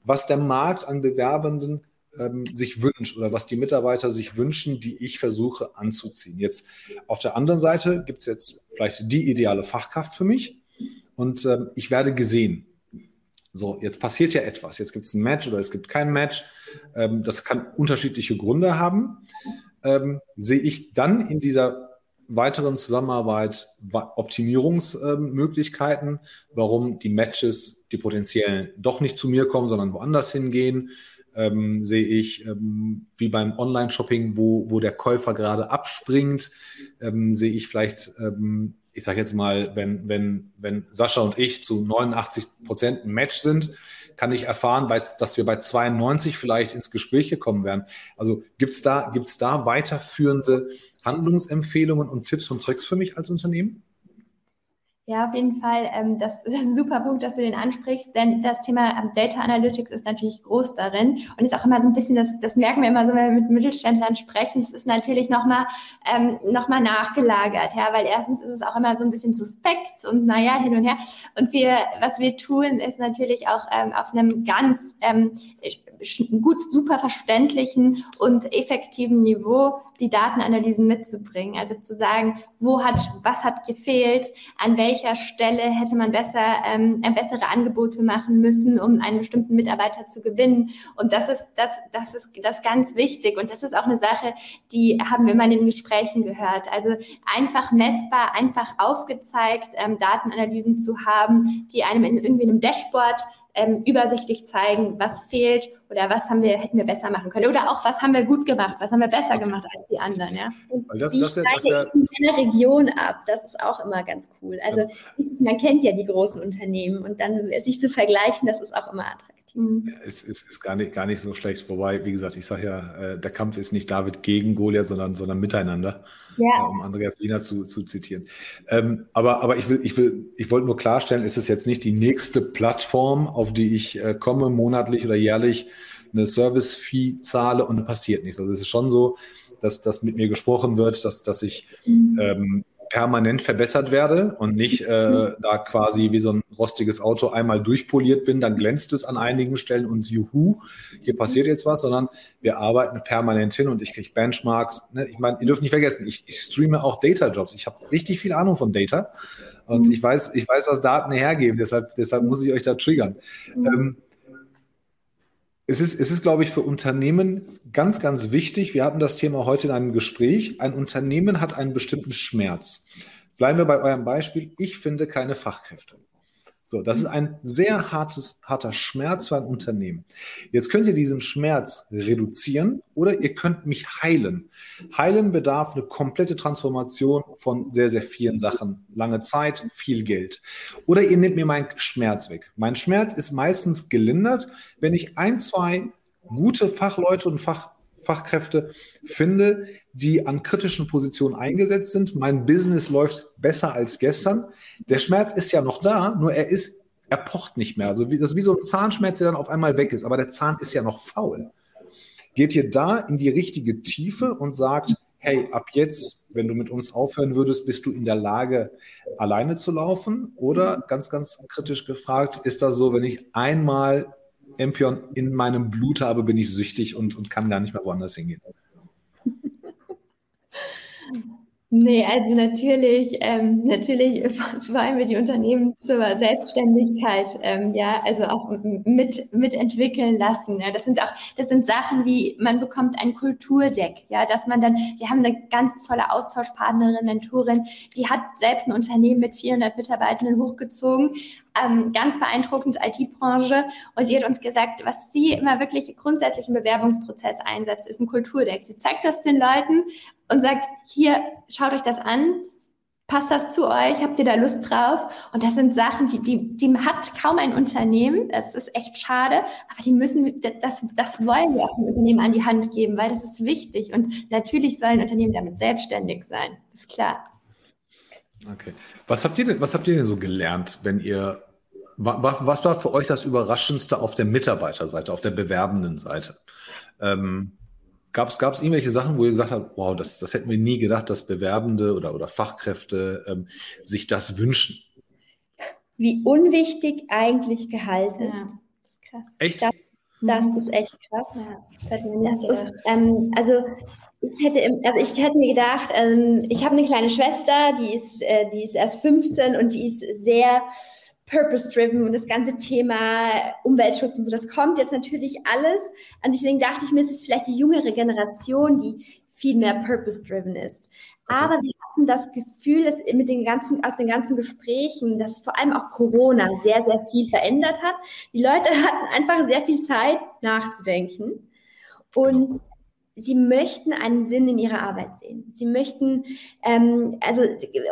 was der Markt an Bewerbenden ähm, sich wünscht oder was die Mitarbeiter sich wünschen, die ich versuche anzuziehen. Jetzt auf der anderen Seite gibt es jetzt vielleicht die ideale Fachkraft für mich und ähm, ich werde gesehen. So, jetzt passiert ja etwas. Jetzt gibt es ein Match oder es gibt kein Match. Ähm, das kann unterschiedliche Gründe haben. Ähm, sehe ich dann in dieser weiteren Zusammenarbeit Optimierungsmöglichkeiten, ähm, warum die Matches, die potenziellen, doch nicht zu mir kommen, sondern woanders hingehen. Ähm, sehe ich ähm, wie beim Online-Shopping, wo, wo der Käufer gerade abspringt, ähm, sehe ich vielleicht ähm, ich sage jetzt mal, wenn, wenn, wenn Sascha und ich zu 89 Prozent ein Match sind, kann ich erfahren, bei, dass wir bei 92 vielleicht ins Gespräch gekommen wären. Also gibt es da, gibt's da weiterführende Handlungsempfehlungen und Tipps und Tricks für mich als Unternehmen? Ja, auf jeden Fall. Ähm, das ist ein super Punkt, dass du den ansprichst, denn das Thema ähm, Data Analytics ist natürlich groß darin und ist auch immer so ein bisschen, das, das merken wir immer so, wenn wir mit Mittelständlern sprechen, es ist natürlich nochmal ähm, noch nachgelagert, ja, weil erstens ist es auch immer so ein bisschen suspekt und naja, hin und her. Und wir, was wir tun, ist natürlich auch ähm, auf einem ganz ähm, gut, super verständlichen und effektiven Niveau die Datenanalysen mitzubringen. Also zu sagen, wo hat, was hat gefehlt, an welcher Stelle hätte man besser, ähm, bessere Angebote machen müssen, um einen bestimmten Mitarbeiter zu gewinnen. Und das ist, das, das ist, das ist ganz wichtig. Und das ist auch eine Sache, die haben wir mal in den Gesprächen gehört. Also einfach messbar, einfach aufgezeigt, ähm, Datenanalysen zu haben, die einem in irgendwie einem Dashboard ähm, übersichtlich zeigen, was fehlt oder was haben wir, hätten wir besser machen können. Oder auch, was haben wir gut gemacht, was haben wir besser gemacht als die anderen. Ja? Und das, wie das, schneide das, ich in meiner Region ab? Das ist auch immer ganz cool. Also man kennt ja die großen Unternehmen und dann sich zu vergleichen, das ist auch immer attraktiv. Mhm. Es ist, ist, gar, nicht, gar nicht so schlecht. Wobei, wie gesagt, ich sage ja, äh, der Kampf ist nicht David gegen Goliath, sondern, sondern miteinander, ja. äh, um Andreas Wiener zu, zu zitieren. Ähm, aber aber ich, will, ich, will, ich wollte nur klarstellen, ist es jetzt nicht die nächste Plattform, auf die ich äh, komme, monatlich oder jährlich eine Service-Fee zahle und passiert nichts. Also es ist schon so, dass, dass mit mir gesprochen wird, dass, dass ich mhm. ähm, permanent verbessert werde und nicht äh, mhm. da quasi wie so ein rostiges Auto einmal durchpoliert bin, dann glänzt es an einigen Stellen und juhu, hier passiert jetzt was, sondern wir arbeiten permanent hin und ich kriege Benchmarks. Ne? Ich meine, ihr dürft nicht vergessen, ich, ich streame auch Data-Jobs. Ich habe richtig viel Ahnung von Data und mhm. ich weiß, ich weiß, was Daten hergeben, deshalb, deshalb muss ich euch da triggern. Ähm, es ist, es ist, glaube ich, für Unternehmen ganz, ganz wichtig. Wir hatten das Thema heute in einem Gespräch. Ein Unternehmen hat einen bestimmten Schmerz. Bleiben wir bei eurem Beispiel. Ich finde keine Fachkräfte. So, das ist ein sehr hartes, harter Schmerz für ein Unternehmen. Jetzt könnt ihr diesen Schmerz reduzieren oder ihr könnt mich heilen. Heilen bedarf eine komplette Transformation von sehr, sehr vielen Sachen. Lange Zeit, viel Geld. Oder ihr nehmt mir meinen Schmerz weg. Mein Schmerz ist meistens gelindert, wenn ich ein, zwei gute Fachleute und Fach, Fachkräfte finde, die an kritischen Positionen eingesetzt sind. Mein Business läuft besser als gestern. Der Schmerz ist ja noch da, nur er ist, er pocht nicht mehr. Also wie, das ist wie so ein Zahnschmerz, der dann auf einmal weg ist, aber der Zahn ist ja noch faul. Geht ihr da in die richtige Tiefe und sagt, hey, ab jetzt, wenn du mit uns aufhören würdest, bist du in der Lage, alleine zu laufen? Oder ganz, ganz kritisch gefragt, ist das so, wenn ich einmal Empion in meinem Blut habe, bin ich süchtig und, und kann gar nicht mehr woanders hingehen? Nee, also natürlich, ähm, natürlich wollen wir die Unternehmen zur Selbstständigkeit, ähm, ja, also auch mit, mitentwickeln lassen. Ja. Das sind auch, das sind Sachen wie, man bekommt ein Kulturdeck, ja, dass man dann, wir haben eine ganz tolle Austauschpartnerin, Mentorin, die hat selbst ein Unternehmen mit 400 Mitarbeitenden hochgezogen, ähm, ganz beeindruckend IT-Branche und die hat uns gesagt, was sie immer wirklich grundsätzlich im Bewerbungsprozess einsetzt, ist ein Kulturdeck. Sie zeigt das den Leuten und sagt, hier, schaut euch das an, passt das zu euch, habt ihr da Lust drauf? Und das sind Sachen, die, die, die hat kaum ein Unternehmen, das ist echt schade, aber die müssen, das, das wollen wir auch dem Unternehmen an die Hand geben, weil das ist wichtig und natürlich sollen Unternehmen damit selbstständig sein, ist klar. Okay. Was habt ihr denn, was habt ihr denn so gelernt, wenn ihr, was, war für euch das Überraschendste auf der Mitarbeiterseite, auf der bewerbenden Seite? Ähm, Gab es irgendwelche Sachen, wo ihr gesagt habt, wow, das, das hätten wir nie gedacht, dass Bewerbende oder, oder Fachkräfte ähm, sich das wünschen? Wie unwichtig eigentlich Gehalt ist. Ja, das ist krass. Echt? Das, das ist echt krass. Ja, das ist, ähm, also ich hätte, also ich hätte mir gedacht, ähm, ich habe eine kleine Schwester, die ist, äh, die ist erst 15 und die ist sehr purpose-driven und das ganze Thema Umweltschutz und so, das kommt jetzt natürlich alles. Und deswegen dachte ich mir, es ist vielleicht die jüngere Generation, die viel mehr purpose-driven ist. Aber wir hatten das Gefühl, dass mit den ganzen, aus den ganzen Gesprächen, dass vor allem auch Corona sehr, sehr viel verändert hat. Die Leute hatten einfach sehr viel Zeit nachzudenken. Und sie möchten einen Sinn in ihrer Arbeit sehen. Sie möchten, ähm, also,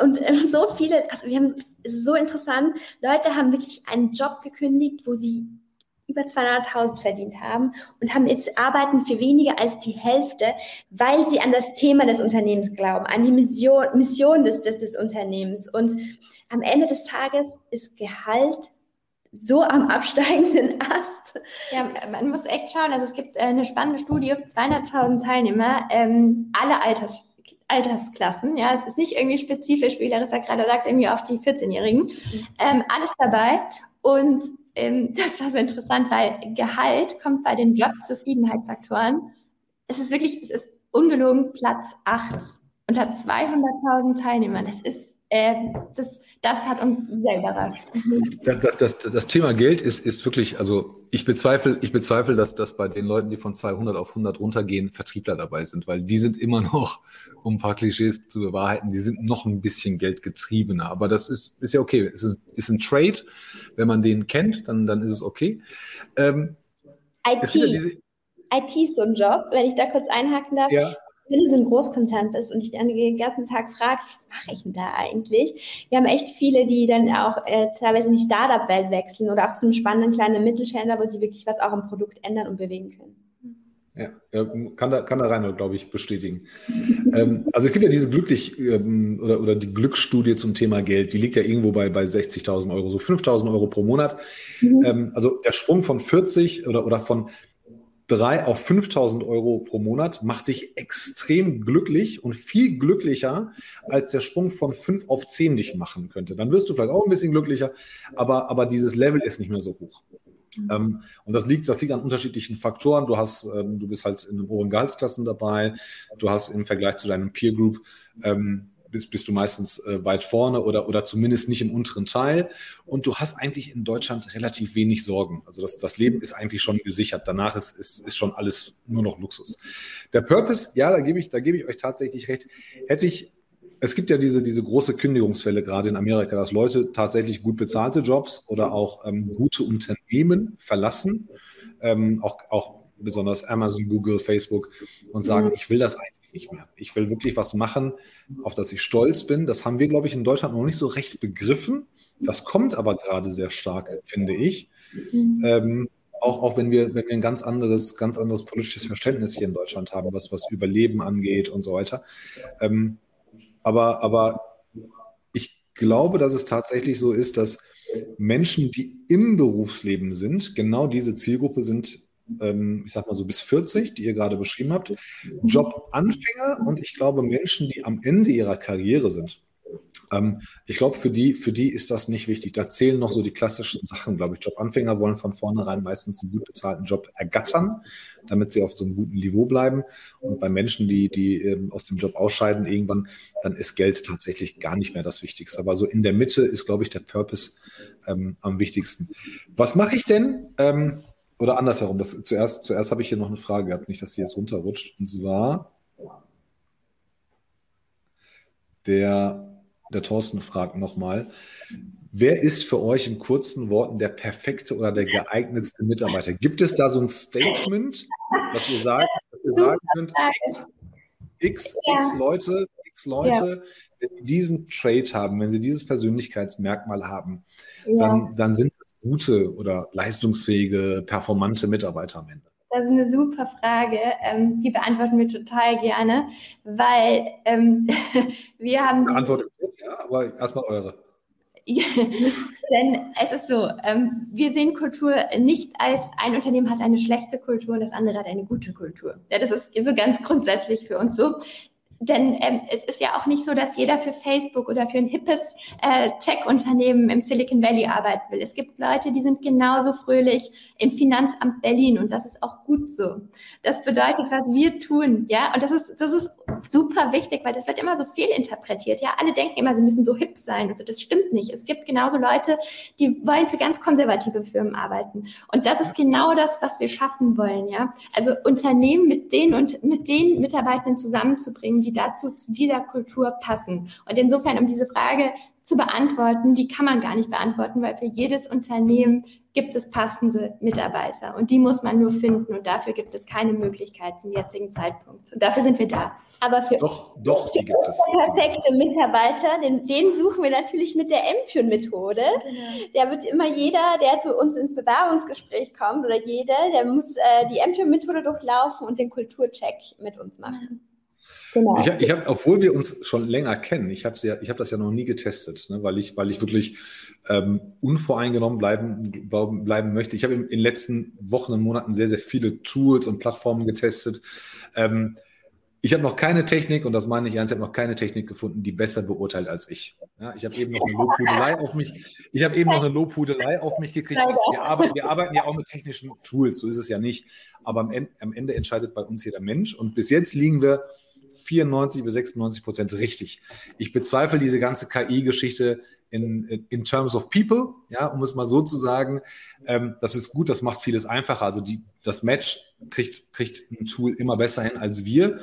und äh, so viele, also wir haben, es ist so interessant, Leute haben wirklich einen Job gekündigt, wo sie über 200.000 verdient haben und haben jetzt arbeiten für weniger als die Hälfte, weil sie an das Thema des Unternehmens glauben, an die Mission, Mission des, des, des Unternehmens. Und am Ende des Tages ist Gehalt so am absteigenden Ast. Ja, man muss echt schauen. Also es gibt äh, eine spannende Studie, 200.000 Teilnehmer, ähm, alle Alters, Altersklassen. Ja, es ist nicht irgendwie spezifisch, wie Larissa gerade sagt, irgendwie auf die 14-Jährigen. Mhm. Ähm, alles dabei. Und ähm, das war so interessant, weil Gehalt kommt bei den Jobzufriedenheitsfaktoren. Es ist wirklich, es ist ungelogen Platz 8 unter 200.000 Teilnehmern. Das ist äh, das, das hat uns sehr überrascht. Das, das, das, Thema Geld ist, ist wirklich, also ich bezweifle, ich bezweifle, dass, dass bei den Leuten, die von 200 auf 100 runtergehen, Vertriebler dabei sind, weil die sind immer noch, um ein paar Klischees zu bewahrheiten, die sind noch ein bisschen geldgetriebener. Aber das ist, ist ja okay. Es ist, ist ein Trade. Wenn man den kennt, dann, dann ist es okay. Ähm, IT. Ja diese, IT ist so ein Job, wenn ich da kurz einhaken darf. Ja wenn du so ein Großkonzern bist und dich dann den ganzen Tag fragst, was mache ich denn da eigentlich? Wir haben echt viele, die dann auch äh, teilweise in die Startup-Welt wechseln oder auch zu einem spannenden kleinen Mittelständler, wo sie wirklich was auch im Produkt ändern und bewegen können. Ja, kann da, kann da rein, glaube ich, bestätigen. ähm, also es gibt ja diese glücklich ähm, oder, oder die Glücksstudie zum Thema Geld, die liegt ja irgendwo bei, bei 60.000 Euro, so 5.000 Euro pro Monat. Mhm. Ähm, also der Sprung von 40 oder, oder von drei auf 5000 Euro pro Monat macht dich extrem glücklich und viel glücklicher, als der Sprung von fünf auf zehn dich machen könnte. Dann wirst du vielleicht auch ein bisschen glücklicher, aber, aber dieses Level ist nicht mehr so hoch. Mhm. Ähm, und das liegt, das liegt an unterschiedlichen Faktoren. Du hast, ähm, du bist halt in den oberen Gehaltsklassen dabei. Du hast im Vergleich zu deinem Peer Group ähm, bist, bist du meistens äh, weit vorne oder, oder zumindest nicht im unteren Teil. Und du hast eigentlich in Deutschland relativ wenig Sorgen. Also das, das Leben ist eigentlich schon gesichert. Danach ist, ist, ist schon alles nur noch Luxus. Der Purpose, ja, da gebe ich, da gebe ich euch tatsächlich recht. Hätte ich es gibt ja diese, diese große Kündigungswelle gerade in Amerika, dass Leute tatsächlich gut bezahlte Jobs oder auch ähm, gute Unternehmen verlassen, ähm, auch, auch besonders Amazon, Google, Facebook und sagen, mhm. ich will das eigentlich nicht mehr. Ich will wirklich was machen, auf das ich stolz bin. Das haben wir, glaube ich, in Deutschland noch nicht so recht begriffen. Das kommt aber gerade sehr stark, finde ich. Mhm. Ähm, auch, auch wenn wir, wenn wir ein ganz anderes, ganz anderes politisches Verständnis hier in Deutschland haben, was, was Überleben angeht und so weiter. Ähm, aber, aber ich glaube, dass es tatsächlich so ist, dass Menschen, die im Berufsleben sind, genau diese Zielgruppe sind, ähm, ich sag mal so bis 40, die ihr gerade beschrieben habt, Jobanfänger und ich glaube Menschen, die am Ende ihrer Karriere sind. Ähm, ich glaube, für die, für die ist das nicht wichtig. Da zählen noch so die klassischen Sachen, glaube ich. Jobanfänger wollen von vornherein meistens einen gut bezahlten Job ergattern, damit sie auf so einem guten Niveau bleiben. Und bei Menschen, die, die ähm, aus dem Job ausscheiden irgendwann, dann ist Geld tatsächlich gar nicht mehr das Wichtigste. Aber so in der Mitte ist, glaube ich, der Purpose ähm, am wichtigsten. Was mache ich denn? Ähm, oder andersherum, das, zuerst, zuerst habe ich hier noch eine Frage gehabt, nicht, dass sie jetzt runterrutscht. Und zwar, der, der Thorsten fragt nochmal, wer ist für euch in kurzen Worten der perfekte oder der geeignetste Mitarbeiter? Gibt es da so ein Statement, dass ihr sagt, dass ihr sagen könnt, X, X, X Leute, X Leute, wenn sie diesen Trait haben, wenn sie dieses Persönlichkeitsmerkmal haben, dann, dann sind gute oder leistungsfähige, performante Mitarbeiter am Ende? Das ist eine super Frage. Ähm, die beantworten wir total gerne, weil ähm, wir haben. Die Antwort ja, aber erstmal eure. denn es ist so, ähm, wir sehen Kultur nicht als ein Unternehmen hat eine schlechte Kultur und das andere hat eine gute Kultur. Ja, das ist so ganz grundsätzlich für uns so. Denn ähm, es ist ja auch nicht so, dass jeder für Facebook oder für ein hippes äh, Tech-Unternehmen im Silicon Valley arbeiten will. Es gibt Leute, die sind genauso fröhlich im Finanzamt Berlin und das ist auch gut so. Das bedeutet, was wir tun, ja, und das ist, das ist super wichtig, weil das wird immer so viel interpretiert. Ja, alle denken immer, sie müssen so hip sein und so. Das stimmt nicht. Es gibt genauso Leute, die wollen für ganz konservative Firmen arbeiten. Und das ist genau das, was wir schaffen wollen, ja. Also Unternehmen mit denen und mit den Mitarbeitenden zusammenzubringen, die dazu zu dieser Kultur passen. Und insofern, um diese Frage zu beantworten, die kann man gar nicht beantworten, weil für jedes Unternehmen gibt es passende Mitarbeiter und die muss man nur finden und dafür gibt es keine Möglichkeit zum jetzigen Zeitpunkt. Und dafür sind wir da. Aber für, doch, doch, für gibt es. perfekte Mitarbeiter, den, den suchen wir natürlich mit der Empion-Methode. Genau. Der wird immer jeder, der zu uns ins Bewerbungsgespräch kommt oder jeder, der muss äh, die Empion-Methode durchlaufen und den Kulturcheck mit uns machen. Genau. Ich, ich habe, obwohl wir uns schon länger kennen, ich habe ja, ich das ja noch nie getestet, ne, weil ich, weil ich wirklich ähm, unvoreingenommen bleiben, bleiben möchte. Ich habe in, in, den letzten Wochen und Monaten sehr, sehr viele Tools und Plattformen getestet. Ähm, ich habe noch keine Technik, und das meine ich ernst, ich habe noch keine Technik gefunden, die besser beurteilt als ich. Ja, ich habe eben noch eine Lobhudelei auf mich, ich habe eben noch eine Lobhudelei auf mich gekriegt. Wir arbeiten, wir arbeiten, ja auch mit technischen Tools, so ist es ja nicht. Aber am Ende, am Ende entscheidet bei uns jeder Mensch. Und bis jetzt liegen wir 94 bis 96 Prozent richtig. Ich bezweifle diese ganze KI-Geschichte in, in terms of people, ja, um es mal so zu sagen. Ähm, das ist gut, das macht vieles einfacher. Also die, das Match kriegt, kriegt ein Tool immer besser hin als wir.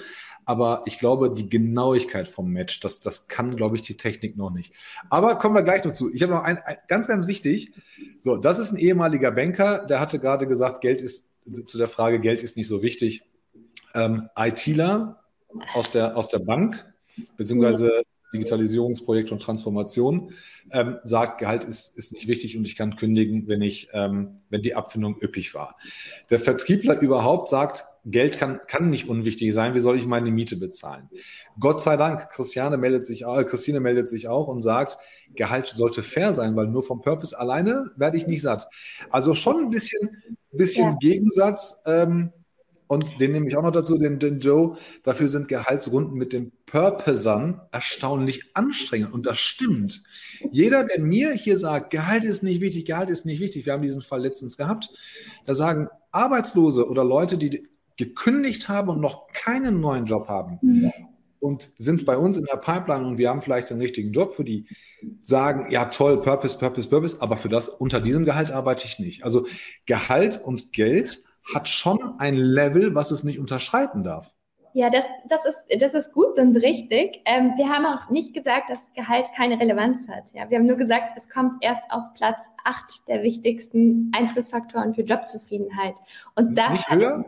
Aber ich glaube, die Genauigkeit vom Match, das, das kann, glaube ich, die Technik noch nicht. Aber kommen wir gleich dazu. Ich habe noch ein, ein, ganz, ganz wichtig. So, das ist ein ehemaliger Banker, der hatte gerade gesagt, Geld ist, zu der Frage, Geld ist nicht so wichtig. Ähm, ITler aus der, aus der Bank, beziehungsweise Digitalisierungsprojekt und Transformation, ähm, sagt, Gehalt ist, ist nicht wichtig und ich kann kündigen, wenn, ich, ähm, wenn die Abfindung üppig war. Der Vertriebler überhaupt sagt, Geld kann, kann nicht unwichtig sein, wie soll ich meine Miete bezahlen? Gott sei Dank, Christiane meldet sich, äh, Christine meldet sich auch und sagt, Gehalt sollte fair sein, weil nur vom Purpose alleine werde ich nicht satt. Also schon ein bisschen, bisschen ja. Gegensatz. Ähm, und den nehme ich auch noch dazu, den, den Joe. Dafür sind Gehaltsrunden mit den Purposern erstaunlich anstrengend. Und das stimmt. Jeder, der mir hier sagt, Gehalt ist nicht wichtig, Gehalt ist nicht wichtig, wir haben diesen Fall letztens gehabt, da sagen Arbeitslose oder Leute, die gekündigt haben und noch keinen neuen Job haben mhm. und sind bei uns in der Pipeline und wir haben vielleicht einen richtigen Job für die, sagen, ja toll, Purpose, Purpose, Purpose, aber für das, unter diesem Gehalt arbeite ich nicht. Also Gehalt und Geld hat schon ein Level, was es nicht unterschreiten darf. Ja, das, das, ist, das ist gut und richtig. Ähm, wir haben auch nicht gesagt, dass Gehalt keine Relevanz hat. Ja, wir haben nur gesagt, es kommt erst auf Platz acht der wichtigsten Einflussfaktoren für Jobzufriedenheit. Und das nicht höher?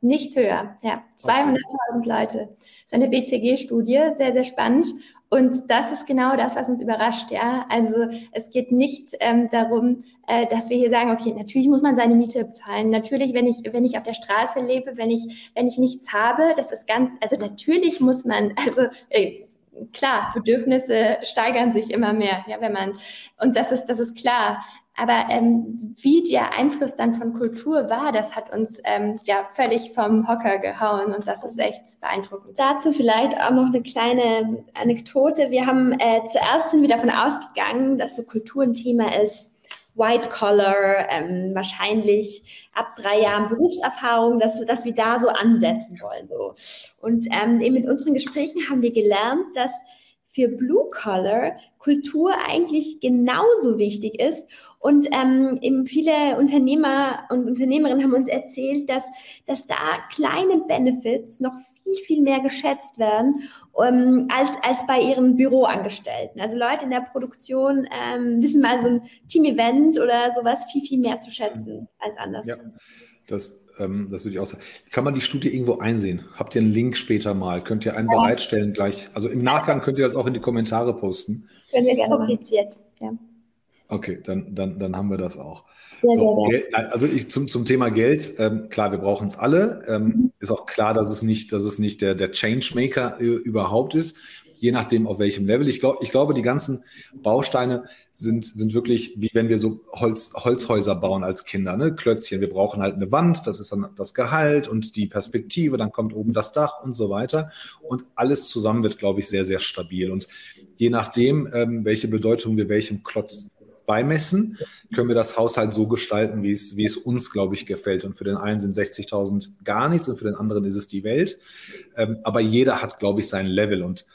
Nicht höher, ja. 200.000 okay. Leute. Das ist eine BCG-Studie, sehr, sehr spannend. Und das ist genau das, was uns überrascht, ja. Also es geht nicht ähm, darum, äh, dass wir hier sagen, okay, natürlich muss man seine Miete bezahlen. Natürlich, wenn ich, wenn ich auf der Straße lebe, wenn ich, wenn ich nichts habe, das ist ganz, also natürlich muss man, also äh, klar, Bedürfnisse steigern sich immer mehr, ja, wenn man, und das ist, das ist klar. Aber ähm, wie der Einfluss dann von Kultur war, das hat uns ähm, ja völlig vom Hocker gehauen und das ist echt beeindruckend. Dazu vielleicht auch noch eine kleine Anekdote. Wir haben äh, zuerst sind wir davon ausgegangen, dass so Kultur ein Thema ist. White Collar, ähm, wahrscheinlich ab drei Jahren Berufserfahrung, dass, dass wir da so ansetzen wollen. So. Und ähm, eben in unseren Gesprächen haben wir gelernt, dass für Blue Collar Kultur eigentlich genauso wichtig ist. Und ähm, eben viele Unternehmer und Unternehmerinnen haben uns erzählt, dass, dass da kleine Benefits noch viel, viel mehr geschätzt werden ähm, als, als bei ihren Büroangestellten. Also Leute in der Produktion ähm, wissen mal so ein Team-Event oder sowas viel, viel mehr zu schätzen als anders. Ja, das ähm, das würde ich auch sagen. Kann man die Studie irgendwo einsehen? Habt ihr einen Link später mal? Könnt ihr einen ja. bereitstellen gleich? Also im Nachgang könnt ihr das auch in die Kommentare posten. Können wir gerne publiziert, ja. Okay, dann, dann, dann haben wir das auch. Ja, so, Geld, also ich, zum, zum Thema Geld, ähm, klar, wir brauchen es alle. Ähm, mhm. Ist auch klar, dass es nicht, dass es nicht der, der Changemaker äh, überhaupt ist je nachdem auf welchem Level. Ich, glaub, ich glaube, die ganzen Bausteine sind, sind wirklich, wie wenn wir so Holz, Holzhäuser bauen als Kinder, ne? Klötzchen. Wir brauchen halt eine Wand, das ist dann das Gehalt und die Perspektive, dann kommt oben das Dach und so weiter. Und alles zusammen wird, glaube ich, sehr, sehr stabil. Und je nachdem, ähm, welche Bedeutung wir welchem Klotz beimessen, können wir das Haushalt so gestalten, wie es, wie es uns, glaube ich, gefällt. Und für den einen sind 60.000 gar nichts und für den anderen ist es die Welt. Ähm, aber jeder hat, glaube ich, sein Level. Und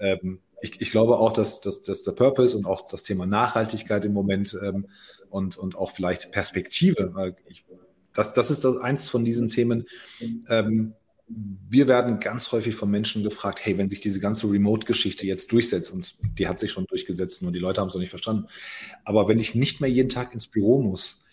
ähm, ich, ich, glaube auch, dass, dass, dass, der Purpose und auch das Thema Nachhaltigkeit im Moment ähm, und, und auch vielleicht Perspektive, weil ich, das, das ist das, eins von diesen Themen. Ähm, wir werden ganz häufig von Menschen gefragt, hey, wenn sich diese ganze Remote-Geschichte jetzt durchsetzt, und die hat sich schon durchgesetzt, nur die Leute haben es noch nicht verstanden, aber wenn ich nicht mehr jeden Tag ins Büro muss,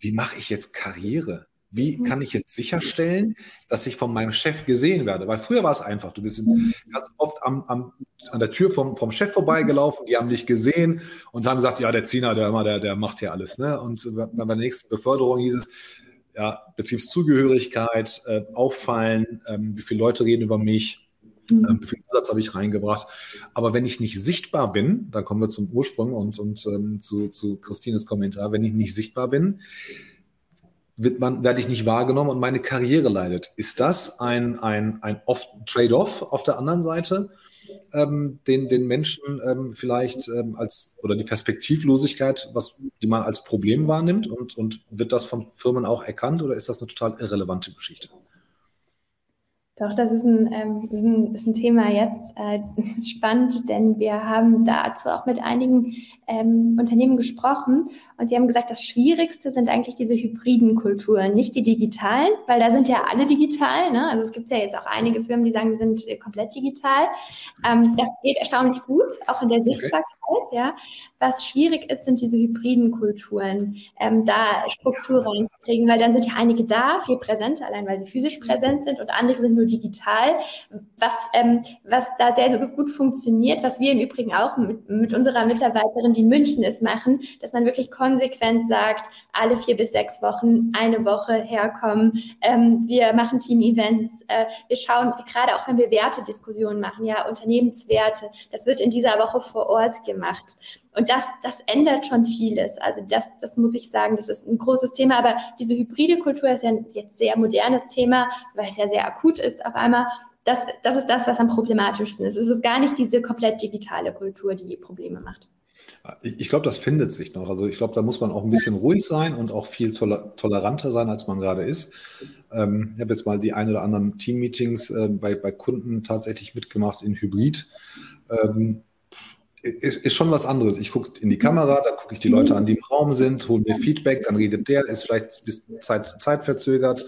wie mache ich jetzt Karriere? Wie mhm. kann ich jetzt sicherstellen, dass ich von meinem Chef gesehen werde? Weil früher war es einfach. Du bist mhm. ganz oft am, am, an der Tür vom, vom Chef vorbeigelaufen, die haben dich gesehen und haben gesagt, ja, der Ziener, der, der, der macht hier alles. Ne? Und bei der nächsten Beförderung hieß es, ja, Betriebszugehörigkeit, äh, auffallen, ähm, wie viele Leute reden über mich, mhm. äh, wie viel Umsatz habe ich reingebracht. Aber wenn ich nicht sichtbar bin, dann kommen wir zum Ursprung und, und ähm, zu, zu Christines Kommentar, wenn ich nicht sichtbar bin, wird man, werde ich nicht wahrgenommen und meine Karriere leidet. Ist das ein, ein, ein Trade-off auf der anderen Seite, ähm, den, den Menschen ähm, vielleicht ähm, als oder die Perspektivlosigkeit, was die man als Problem wahrnimmt und, und wird das von Firmen auch erkannt oder ist das eine total irrelevante Geschichte? Doch, das ist ein, ähm, das ist ein, ist ein Thema jetzt. Äh, ist spannend, denn wir haben dazu auch mit einigen ähm, Unternehmen gesprochen und die haben gesagt, das Schwierigste sind eigentlich diese hybriden Kulturen, nicht die digitalen, weil da sind ja alle digital. Ne? Also es gibt ja jetzt auch einige Firmen, die sagen, wir sind äh, komplett digital. Ähm, das geht erstaunlich gut, auch in der Sichtbarkeit. Okay. Ja. Was schwierig ist, sind diese hybriden Kulturen, ähm, da Struktur reinzukriegen, weil dann sind ja einige da, viel präsenter, allein weil sie physisch präsent sind und andere sind nur digital. Was, ähm, was da sehr, sehr gut funktioniert, was wir im Übrigen auch mit, mit unserer Mitarbeiterin, die in München ist, machen, dass man wirklich konsequent sagt, alle vier bis sechs Wochen, eine Woche herkommen. Ähm, wir machen Team-Events. Äh, wir schauen, gerade auch wenn wir Wertediskussionen machen, ja, Unternehmenswerte, das wird in dieser Woche vor Ort gemacht. Und das, das ändert schon vieles. Also das, das muss ich sagen, das ist ein großes Thema. Aber diese hybride Kultur ist ja jetzt sehr modernes Thema, weil es ja sehr akut ist auf einmal. Das, das ist das, was am problematischsten ist. Es ist gar nicht diese komplett digitale Kultur, die Probleme macht. Ich, glaube, das findet sich noch. Also ich glaube, da muss man auch ein bisschen ruhig sein und auch viel toler toleranter sein, als man gerade ist. Ähm, ich habe jetzt mal die ein oder anderen Team-Meetings äh, bei, bei Kunden tatsächlich mitgemacht in Hybrid. Ähm, ist, ist schon was anderes. Ich gucke in die Kamera, dann gucke ich die Leute an, die im Raum sind, hole mir Feedback, dann redet der, ist vielleicht bis Zeit, Zeit verzögert.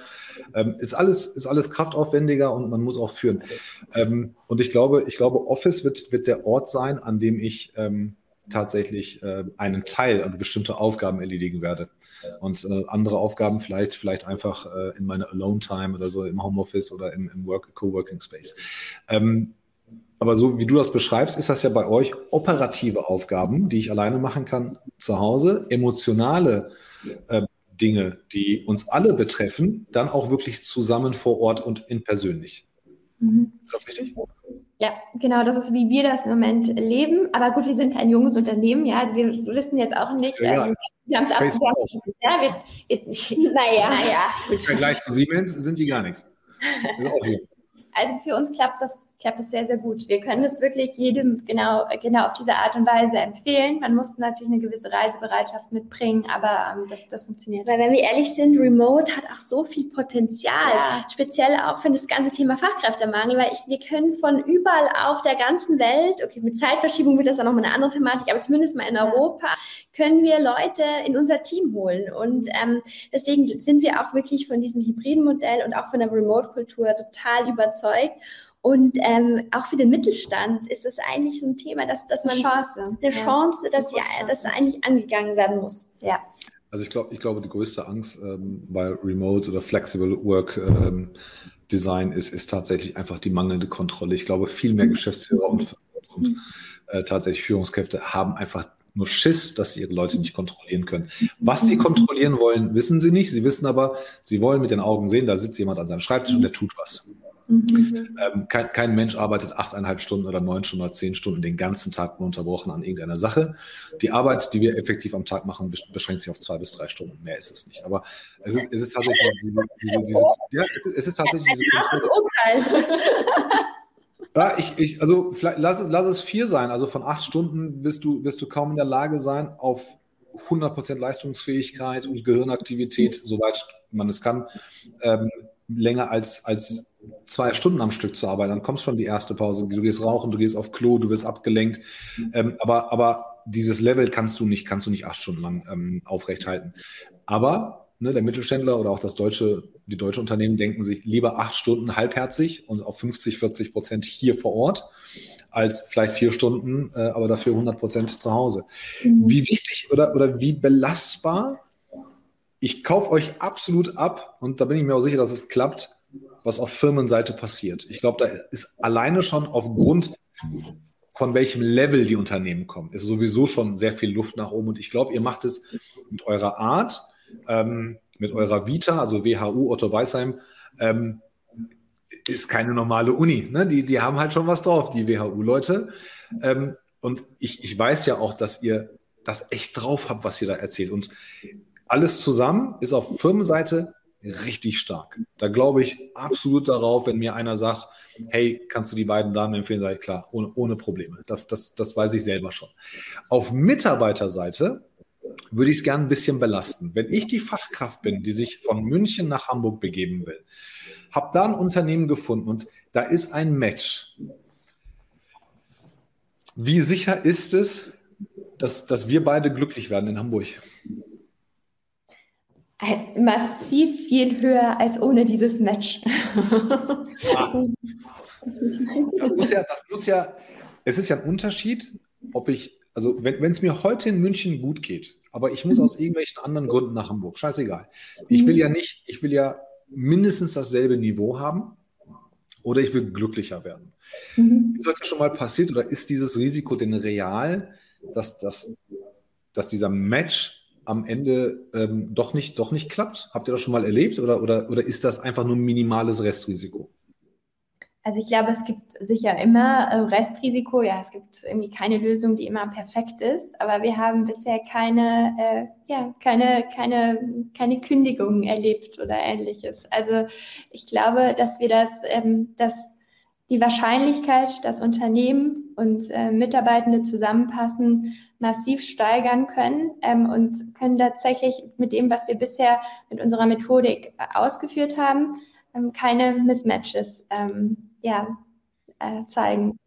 Ähm, ist, alles, ist alles kraftaufwendiger und man muss auch führen. Ähm, und ich glaube, ich glaube, Office wird, wird der Ort sein, an dem ich ähm, tatsächlich äh, einen Teil, also bestimmte Aufgaben erledigen werde. Und äh, andere Aufgaben vielleicht, vielleicht einfach äh, in meiner Alone-Time oder so im Homeoffice oder im, im Work, Coworking Space. Ähm, aber so wie du das beschreibst, ist das ja bei euch operative Aufgaben, die ich alleine machen kann zu Hause, emotionale äh, Dinge, die uns alle betreffen, dann auch wirklich zusammen vor Ort und in persönlich. Mhm. Ist das richtig? Ja, genau, das ist, wie wir das im Moment leben. Aber gut, wir sind ein junges Unternehmen, ja, also wir wissen jetzt auch nicht. Ja, ähm, wir haben es auch. Ja, wir, wir, naja, naja. Im Vergleich zu Siemens sind die gar nichts. Also für uns klappt das klappt es sehr, sehr gut. Wir können es wirklich jedem genau, genau auf diese Art und Weise empfehlen. Man muss natürlich eine gewisse Reisebereitschaft mitbringen, aber ähm, das, das funktioniert. Weil wenn wir ehrlich sind, Remote hat auch so viel Potenzial, ja. speziell auch für das ganze Thema Fachkräftemangel, weil ich, wir können von überall auf der ganzen Welt, okay, mit Zeitverschiebung wird das dann nochmal eine andere Thematik, aber zumindest mal in ja. Europa, können wir Leute in unser Team holen. Und ähm, deswegen sind wir auch wirklich von diesem hybriden Modell und auch von der Remote-Kultur total überzeugt. Und ähm, auch für den Mittelstand ist das eigentlich ein Thema, dass, dass man eine Chance, eine Chance ja, dass, ja, dass eigentlich angegangen werden muss. Ja. Also ich glaube, ich glaube, die größte Angst ähm, bei Remote oder Flexible Work ähm, Design ist, ist tatsächlich einfach die mangelnde Kontrolle. Ich glaube, viel mehr mhm. Geschäftsführer und, und mhm. äh, tatsächlich Führungskräfte haben einfach nur Schiss, dass sie ihre Leute nicht kontrollieren können. Was sie kontrollieren wollen, wissen sie nicht. Sie wissen aber, sie wollen mit den Augen sehen, da sitzt jemand an seinem Schreibtisch und der tut was. Mhm. Ähm, kein, kein, Mensch arbeitet achteinhalb Stunden oder neun Stunden oder zehn Stunden den ganzen Tag ununterbrochen an irgendeiner Sache. Die Arbeit, die wir effektiv am Tag machen, beschränkt sich auf zwei bis drei Stunden. Mehr ist es nicht. Aber es ist, es ist tatsächlich diese, diese, diese ja, es ist, es ist tatsächlich diese Kontrolle. Ja, ich, ich, also lass es, lass es vier sein. Also von acht Stunden wirst du, wirst du kaum in der Lage sein, auf 100% Leistungsfähigkeit und Gehirnaktivität, soweit man es kann, ähm, länger als, als zwei Stunden am Stück zu arbeiten. Dann kommst schon die erste Pause. Du gehst rauchen, du gehst auf Klo, du wirst abgelenkt. Ähm, aber, aber dieses Level kannst du nicht, kannst du nicht acht Stunden lang ähm, aufrechthalten. Aber ne, der Mittelständler oder auch das deutsche, die deutsche Unternehmen denken sich lieber acht Stunden halbherzig und auf 50, 40 Prozent hier vor Ort als vielleicht vier Stunden, äh, aber dafür 100 Prozent zu Hause. Mhm. Wie wichtig oder, oder wie belastbar ich kaufe euch absolut ab und da bin ich mir auch sicher, dass es klappt, was auf Firmenseite passiert. Ich glaube, da ist alleine schon aufgrund von welchem Level die Unternehmen kommen, ist sowieso schon sehr viel Luft nach oben. Und ich glaube, ihr macht es mit eurer Art, ähm, mit eurer Vita, also WHU, Otto Beisheim, ähm, ist keine normale Uni. Ne? Die, die haben halt schon was drauf, die WHU-Leute. Ähm, und ich, ich weiß ja auch, dass ihr das echt drauf habt, was ihr da erzählt. Und alles zusammen ist auf Firmenseite richtig stark. Da glaube ich absolut darauf, wenn mir einer sagt, hey, kannst du die beiden Damen empfehlen, sage ich klar, ohne, ohne Probleme. Das, das, das weiß ich selber schon. Auf Mitarbeiterseite würde ich es gerne ein bisschen belasten. Wenn ich die Fachkraft bin, die sich von München nach Hamburg begeben will, habe da ein Unternehmen gefunden und da ist ein Match. Wie sicher ist es, dass, dass wir beide glücklich werden in Hamburg? Massiv viel höher als ohne dieses Match. Ah. Das muss ja, das muss ja, es ist ja ein Unterschied, ob ich, also wenn es mir heute in München gut geht, aber ich muss aus irgendwelchen anderen Gründen nach Hamburg, scheißegal. Ich will ja nicht, ich will ja mindestens dasselbe Niveau haben oder ich will glücklicher werden. Mhm. Ist das schon mal passiert oder ist dieses Risiko denn real, dass, dass, dass dieser Match am Ende ähm, doch, nicht, doch nicht klappt? Habt ihr das schon mal erlebt oder, oder, oder ist das einfach nur minimales Restrisiko? Also ich glaube, es gibt sicher immer äh, Restrisiko. Ja, es gibt irgendwie keine Lösung, die immer perfekt ist. Aber wir haben bisher keine, äh, ja, keine, keine, keine Kündigungen erlebt oder ähnliches. Also ich glaube, dass wir das, ähm, dass die Wahrscheinlichkeit, dass Unternehmen und äh, Mitarbeitende zusammenpassen, massiv steigern können ähm, und können tatsächlich mit dem, was wir bisher mit unserer Methodik äh, ausgeführt haben, ähm, keine Mismatches ähm, ja, äh, zeigen.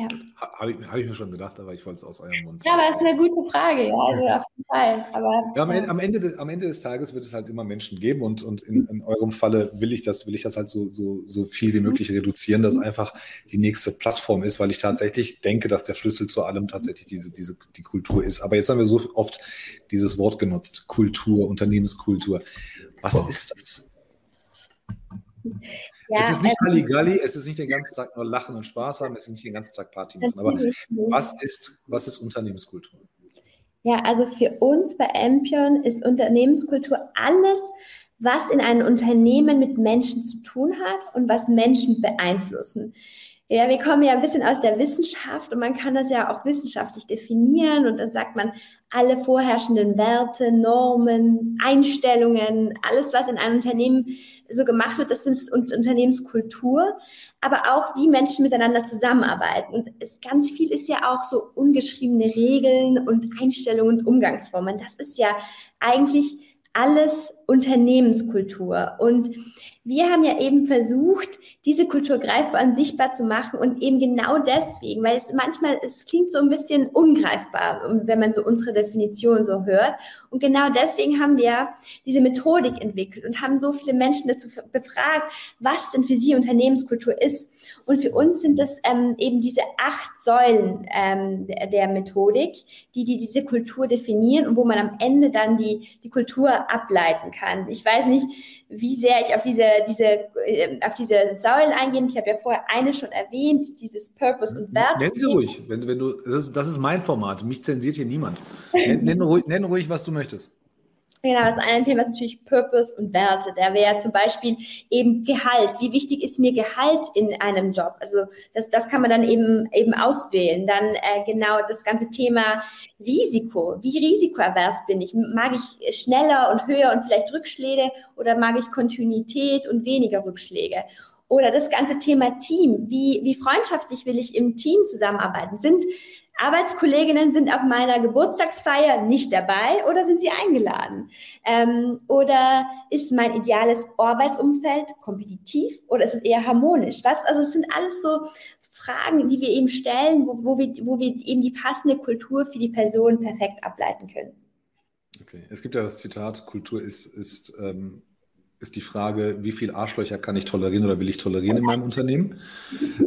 Ja. Habe ich, hab ich, mir schon gedacht, aber ich wollte es aus eurem Mund. Ja, aber es ist eine gute Frage, ja, also auf jeden Fall. Aber, ja, am, Ende, am, Ende des, am, Ende, des, Tages wird es halt immer Menschen geben und, und in, in, eurem Falle will ich das, will ich das halt so, so, so viel wie möglich reduzieren, dass einfach die nächste Plattform ist, weil ich tatsächlich denke, dass der Schlüssel zu allem tatsächlich diese, diese, die Kultur ist. Aber jetzt haben wir so oft dieses Wort genutzt, Kultur, Unternehmenskultur. Was ist das? Ja, es ist nicht ähm, Halligalli, es ist nicht den ganzen Tag nur lachen und Spaß haben, es ist nicht den ganzen Tag Party machen. Aber was ist, was ist Unternehmenskultur? Ja, also für uns bei Ampion ist Unternehmenskultur alles, was in einem Unternehmen mit Menschen zu tun hat und was Menschen beeinflussen. Ja, wir kommen ja ein bisschen aus der Wissenschaft und man kann das ja auch wissenschaftlich definieren und dann sagt man, alle vorherrschenden Werte, Normen, Einstellungen, alles, was in einem Unternehmen so gemacht wird, das ist Unternehmenskultur, aber auch wie Menschen miteinander zusammenarbeiten. Und es, ganz viel ist ja auch so ungeschriebene Regeln und Einstellungen und Umgangsformen. Das ist ja eigentlich alles Unternehmenskultur. Und wir haben ja eben versucht, diese Kultur greifbar und sichtbar zu machen und eben genau deswegen, weil es manchmal, es klingt so ein bisschen ungreifbar, wenn man so unsere Definition so hört. Und genau deswegen haben wir diese Methodik entwickelt und haben so viele Menschen dazu befragt, was denn für sie Unternehmenskultur ist. Und für uns sind das ähm, eben diese acht Säulen ähm, der, Methodik, die, die diese Kultur definieren und wo man am Ende dann die, die Kultur ableiten kann. Ich weiß nicht, wie sehr ich auf diese, diese, äh, auf diese Säulen eingehen. Ich habe ja vorher eine schon erwähnt, dieses Purpose und Wert. Nenn sie ruhig, wenn, wenn du, das ist, das ist mein Format, mich zensiert hier niemand. Nenn, nenn, ruhig, nenn ruhig, was du möchtest. Genau, das eine Thema ist natürlich Purpose und Werte. Da wäre zum Beispiel eben Gehalt. Wie wichtig ist mir Gehalt in einem Job? Also das, das kann man dann eben, eben auswählen. Dann äh, genau das ganze Thema Risiko. Wie risikoavers bin ich? Mag ich schneller und höher und vielleicht Rückschläge oder mag ich Kontinuität und weniger Rückschläge? Oder das ganze Thema Team. Wie, wie freundschaftlich will ich im Team zusammenarbeiten? Sind Arbeitskolleginnen sind auf meiner Geburtstagsfeier nicht dabei oder sind sie eingeladen? Ähm, oder ist mein ideales Arbeitsumfeld kompetitiv oder ist es eher harmonisch? Was? Also es sind alles so Fragen, die wir eben stellen, wo, wo, wir, wo wir eben die passende Kultur für die Person perfekt ableiten können. Okay, es gibt ja das Zitat, Kultur ist, ist ähm, ist die Frage, wie viel Arschlöcher kann ich tolerieren oder will ich tolerieren in meinem Unternehmen?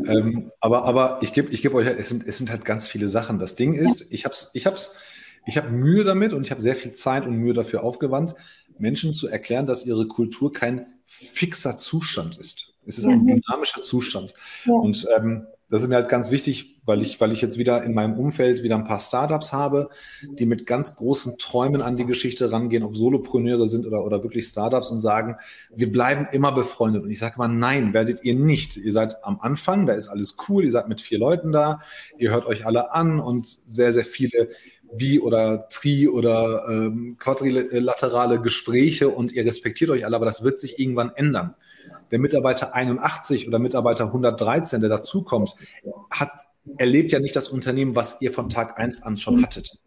Ähm, aber, aber ich gebe ich geb euch, halt, es sind, es sind halt ganz viele Sachen. Das Ding ist, ich habe ich hab's, ich habe Mühe damit und ich habe sehr viel Zeit und Mühe dafür aufgewandt, Menschen zu erklären, dass ihre Kultur kein fixer Zustand ist. Es ist ein dynamischer Zustand. Und ähm, das ist mir halt ganz wichtig, weil ich, weil ich jetzt wieder in meinem Umfeld wieder ein paar Startups habe, die mit ganz großen Träumen an die Geschichte rangehen, ob Solopreneure sind oder, oder wirklich Startups und sagen, wir bleiben immer befreundet. Und ich sage mal, nein, werdet ihr nicht. Ihr seid am Anfang, da ist alles cool, ihr seid mit vier Leuten da, ihr hört euch alle an und sehr, sehr viele bi- oder tri- oder ähm, quadrilaterale Gespräche und ihr respektiert euch alle, aber das wird sich irgendwann ändern. Der Mitarbeiter 81 oder Mitarbeiter 113, der dazukommt, hat, erlebt ja nicht das Unternehmen, was ihr von Tag 1 an schon hattet.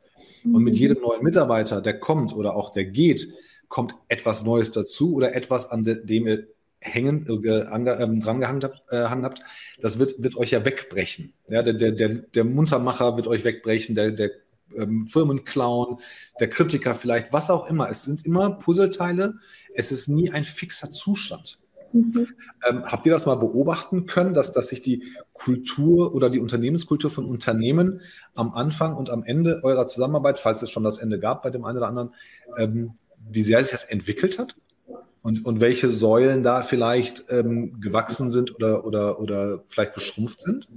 Und mit jedem neuen Mitarbeiter, der kommt oder auch der geht, kommt etwas Neues dazu oder etwas, an dem ihr hängen, äh, äh, dran gehangen habt, äh, habt, das wird, wird euch ja wegbrechen. Ja, der, der, der, der Muntermacher wird euch wegbrechen, der, der ähm, Firmenclown, der Kritiker vielleicht, was auch immer. Es sind immer Puzzleteile, es ist nie ein fixer Zustand. Mhm. Ähm, habt ihr das mal beobachten können, dass, dass sich die Kultur oder die Unternehmenskultur von Unternehmen am Anfang und am Ende eurer Zusammenarbeit, falls es schon das Ende gab bei dem einen oder anderen, ähm, wie sehr sich das entwickelt hat? Und, und welche Säulen da vielleicht ähm, gewachsen sind oder, oder, oder vielleicht geschrumpft sind?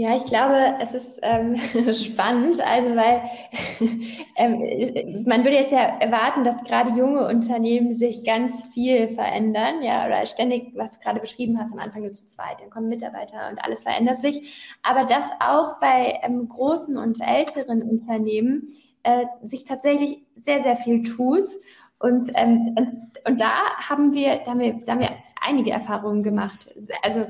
Ja, ich glaube, es ist ähm, spannend, also weil ähm, man würde jetzt ja erwarten, dass gerade junge Unternehmen sich ganz viel verändern, ja, oder ständig, was du gerade beschrieben hast, am Anfang nur zu zweit, dann kommen Mitarbeiter und alles verändert sich. Aber dass auch bei ähm, großen und älteren Unternehmen äh, sich tatsächlich sehr, sehr viel tut. Und, ähm, und, und da haben wir, da haben wir, da haben wir einige Erfahrungen gemacht. Also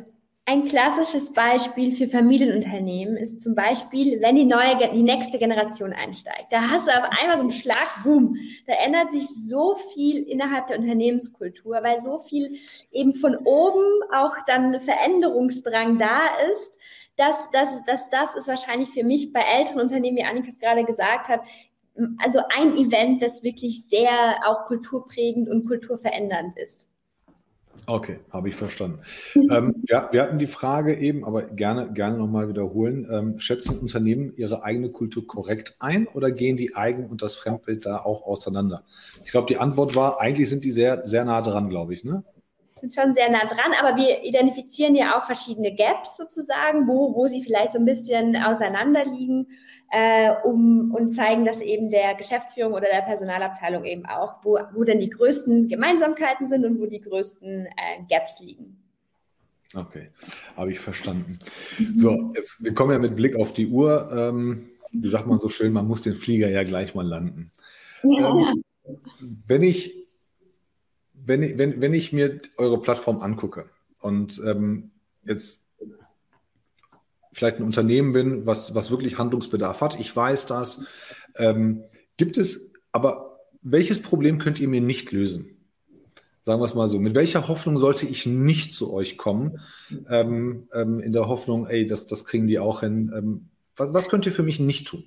ein klassisches Beispiel für Familienunternehmen ist zum Beispiel, wenn die neue, die nächste Generation einsteigt. Da hast du auf einmal so einen Schlag, boom. Da ändert sich so viel innerhalb der Unternehmenskultur, weil so viel eben von oben auch dann Veränderungsdrang da ist. Das, das, das, das ist wahrscheinlich für mich bei älteren Unternehmen, wie Annika es gerade gesagt hat, also ein Event, das wirklich sehr auch kulturprägend und kulturverändernd ist. Okay, habe ich verstanden. ähm, ja, wir hatten die Frage eben, aber gerne, gerne nochmal wiederholen. Ähm, schätzen Unternehmen ihre eigene Kultur korrekt ein oder gehen die Eigen- und das Fremdbild da auch auseinander? Ich glaube, die Antwort war, eigentlich sind die sehr, sehr nah dran, glaube ich. Ne? Sind schon sehr nah dran, aber wir identifizieren ja auch verschiedene Gaps sozusagen, wo, wo sie vielleicht so ein bisschen auseinander liegen äh, um, und zeigen das eben der Geschäftsführung oder der Personalabteilung eben auch, wo, wo denn die größten Gemeinsamkeiten sind und wo die größten äh, Gaps liegen. Okay, habe ich verstanden. So, jetzt, wir kommen ja mit Blick auf die Uhr. Ähm, wie sagt man so schön, man muss den Flieger ja gleich mal landen. Ja. Ähm, wenn ich wenn, ich, wenn, wenn ich mir eure Plattform angucke und ähm, jetzt vielleicht ein Unternehmen bin, was, was wirklich Handlungsbedarf hat, ich weiß das, ähm, gibt es, aber welches Problem könnt ihr mir nicht lösen? Sagen wir es mal so. Mit welcher Hoffnung sollte ich nicht zu euch kommen? Ähm, ähm, in der Hoffnung, ey, das, das kriegen die auch hin. Ähm, was, was könnt ihr für mich nicht tun?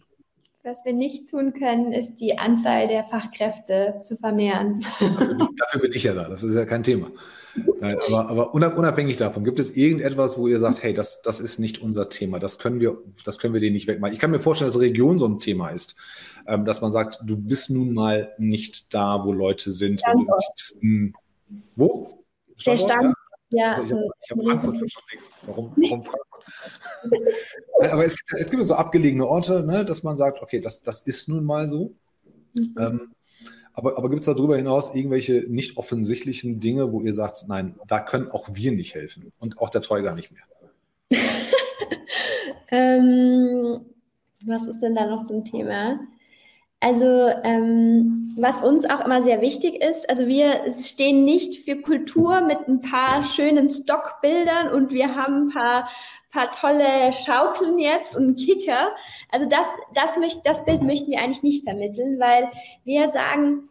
Was wir nicht tun können, ist die Anzahl der Fachkräfte zu vermehren. Dafür bin ich ja da, das ist ja kein Thema. Nein, aber, aber unabhängig davon, gibt es irgendetwas, wo ihr sagt, hey, das, das ist nicht unser Thema, das können wir, das können wir denen nicht wegmachen. Ich kann mir vorstellen, dass Region so ein Thema ist, ähm, dass man sagt, du bist nun mal nicht da, wo Leute sind. Wo? Standort? Der Stand, ja. Also ich habe hab Frankfurt verstanden. Warum, warum Frankfurt? Aber es gibt, es gibt so abgelegene Orte, ne, dass man sagt, okay, das, das ist nun mal so. Mhm. Ähm, aber, aber gibt es darüber hinaus irgendwelche nicht offensichtlichen Dinge, wo ihr sagt, nein, da können auch wir nicht helfen und auch der Treuger nicht mehr? ähm, was ist denn da noch ein Thema? Also ähm, was uns auch immer sehr wichtig ist, also wir stehen nicht für Kultur mit ein paar schönen Stockbildern und wir haben ein paar, paar tolle Schaukeln jetzt und Kicker. Also das, das, möcht, das Bild möchten wir eigentlich nicht vermitteln, weil wir sagen,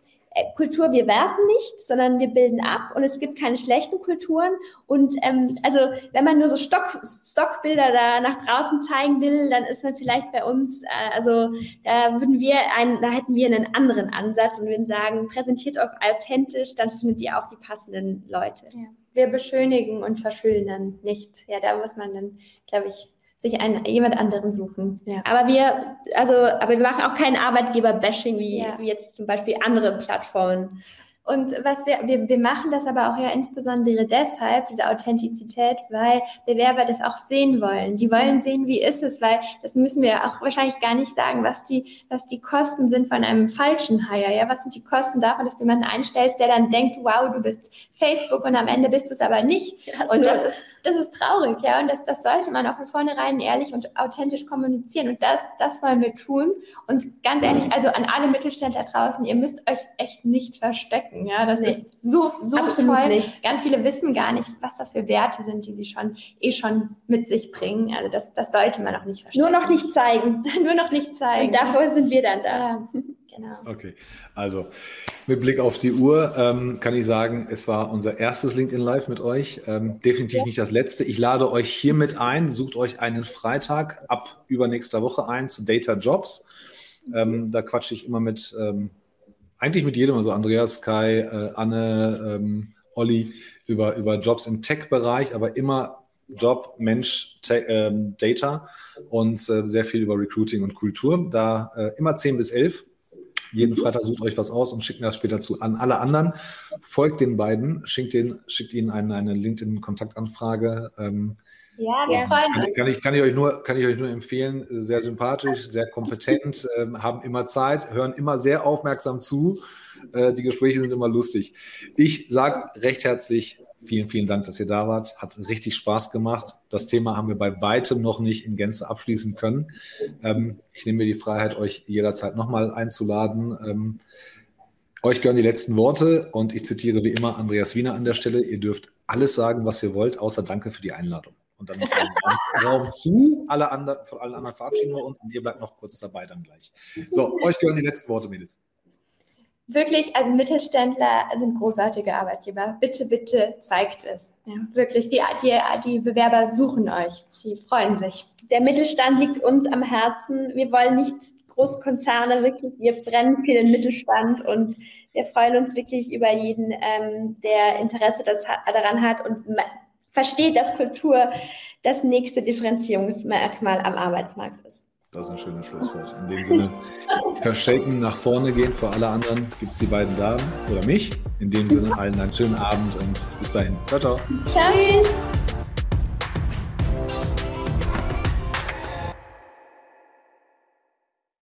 Kultur, wir werten nicht, sondern wir bilden ab und es gibt keine schlechten Kulturen. Und ähm, also wenn man nur so Stock, Stockbilder da nach draußen zeigen will, dann ist man vielleicht bei uns, äh, also da würden wir einen, da hätten wir einen anderen Ansatz und würden sagen, präsentiert euch authentisch, dann findet ihr auch die passenden Leute. Ja. Wir beschönigen und verschönern nicht. Ja, da muss man dann, glaube ich, sich einen, jemand anderen suchen. Ja. Aber wir, also, aber wir machen auch kein Arbeitgeber-Bashing, wie, ja. wie jetzt zum Beispiel andere Plattformen Und was wir, wir, wir machen das aber auch ja insbesondere deshalb, diese Authentizität, weil Bewerber das auch sehen wollen. Die wollen sehen, wie ist es, weil das müssen wir auch wahrscheinlich gar nicht sagen, was die, was die Kosten sind von einem falschen Hire. Ja, was sind die Kosten davon, dass du jemanden einstellst, der dann denkt, wow, du bist Facebook und am Ende bist du es aber nicht. Das und das ist, das ist traurig, ja. Und das, das sollte man auch von vornherein ehrlich und authentisch kommunizieren. Und das, das wollen wir tun. Und ganz ehrlich, also an alle Mittelständler draußen, ihr müsst euch echt nicht verstecken stecken. Ja, das nee, ist so, so toll. Nicht. Ganz viele wissen gar nicht, was das für Werte sind, die sie schon eh schon mit sich bringen. Also das, das sollte man auch nicht verstehen. Nur noch nicht zeigen. Nur noch nicht zeigen. Und davor sind wir dann da. Ja. Genau. Okay, also mit Blick auf die Uhr ähm, kann ich sagen, es war unser erstes LinkedIn Live mit euch. Ähm, definitiv ja. nicht das letzte. Ich lade euch hiermit ein. Sucht euch einen Freitag ab übernächster Woche ein zu Data Jobs. Ähm, da quatsche ich immer mit ähm, eigentlich mit jedem, also Andreas, Kai, äh, Anne, ähm, Olli, über, über Jobs im Tech-Bereich, aber immer Job, Mensch, ähm, Data und äh, sehr viel über Recruiting und Kultur. Da äh, immer 10 bis 11. Jeden Freitag sucht euch was aus und schickt das später zu. An alle anderen, folgt den beiden, schickt, den, schickt ihnen eine, eine LinkedIn-Kontaktanfrage. Ähm, ja, wir freuen uns. Kann, ich, kann, ich euch nur, kann ich euch nur empfehlen, sehr sympathisch, sehr kompetent, äh, haben immer Zeit, hören immer sehr aufmerksam zu. Äh, die Gespräche sind immer lustig. Ich sage recht herzlich vielen, vielen Dank, dass ihr da wart. Hat richtig Spaß gemacht. Das Thema haben wir bei weitem noch nicht in Gänze abschließen können. Ähm, ich nehme mir die Freiheit, euch jederzeit nochmal einzuladen. Ähm, euch gehören die letzten Worte und ich zitiere wie immer Andreas Wiener an der Stelle. Ihr dürft alles sagen, was ihr wollt, außer Danke für die Einladung und dann machen wir Raum zu. Alle anderen, von allen anderen verabschieden wir uns und ihr bleibt noch kurz dabei dann gleich. So, euch gehören die letzten Worte, Mädels. Wirklich, also Mittelständler sind großartige Arbeitgeber. Bitte, bitte zeigt es. Ja, wirklich, die, die, die Bewerber suchen euch. Die freuen sich. Der Mittelstand liegt uns am Herzen. Wir wollen nicht Großkonzerne, wirklich, wir brennen für den Mittelstand und wir freuen uns wirklich über jeden, ähm, der Interesse das, daran hat und versteht, dass Kultur das nächste Differenzierungsmerkmal am Arbeitsmarkt ist. Das ist ein schönes Schlusswort. In dem Sinne, verschenken, nach vorne gehen. Für alle anderen gibt es die beiden Damen oder mich. In dem Sinne, allen einen schönen Abend und bis dahin. Ciao. Ciao. Tschüss.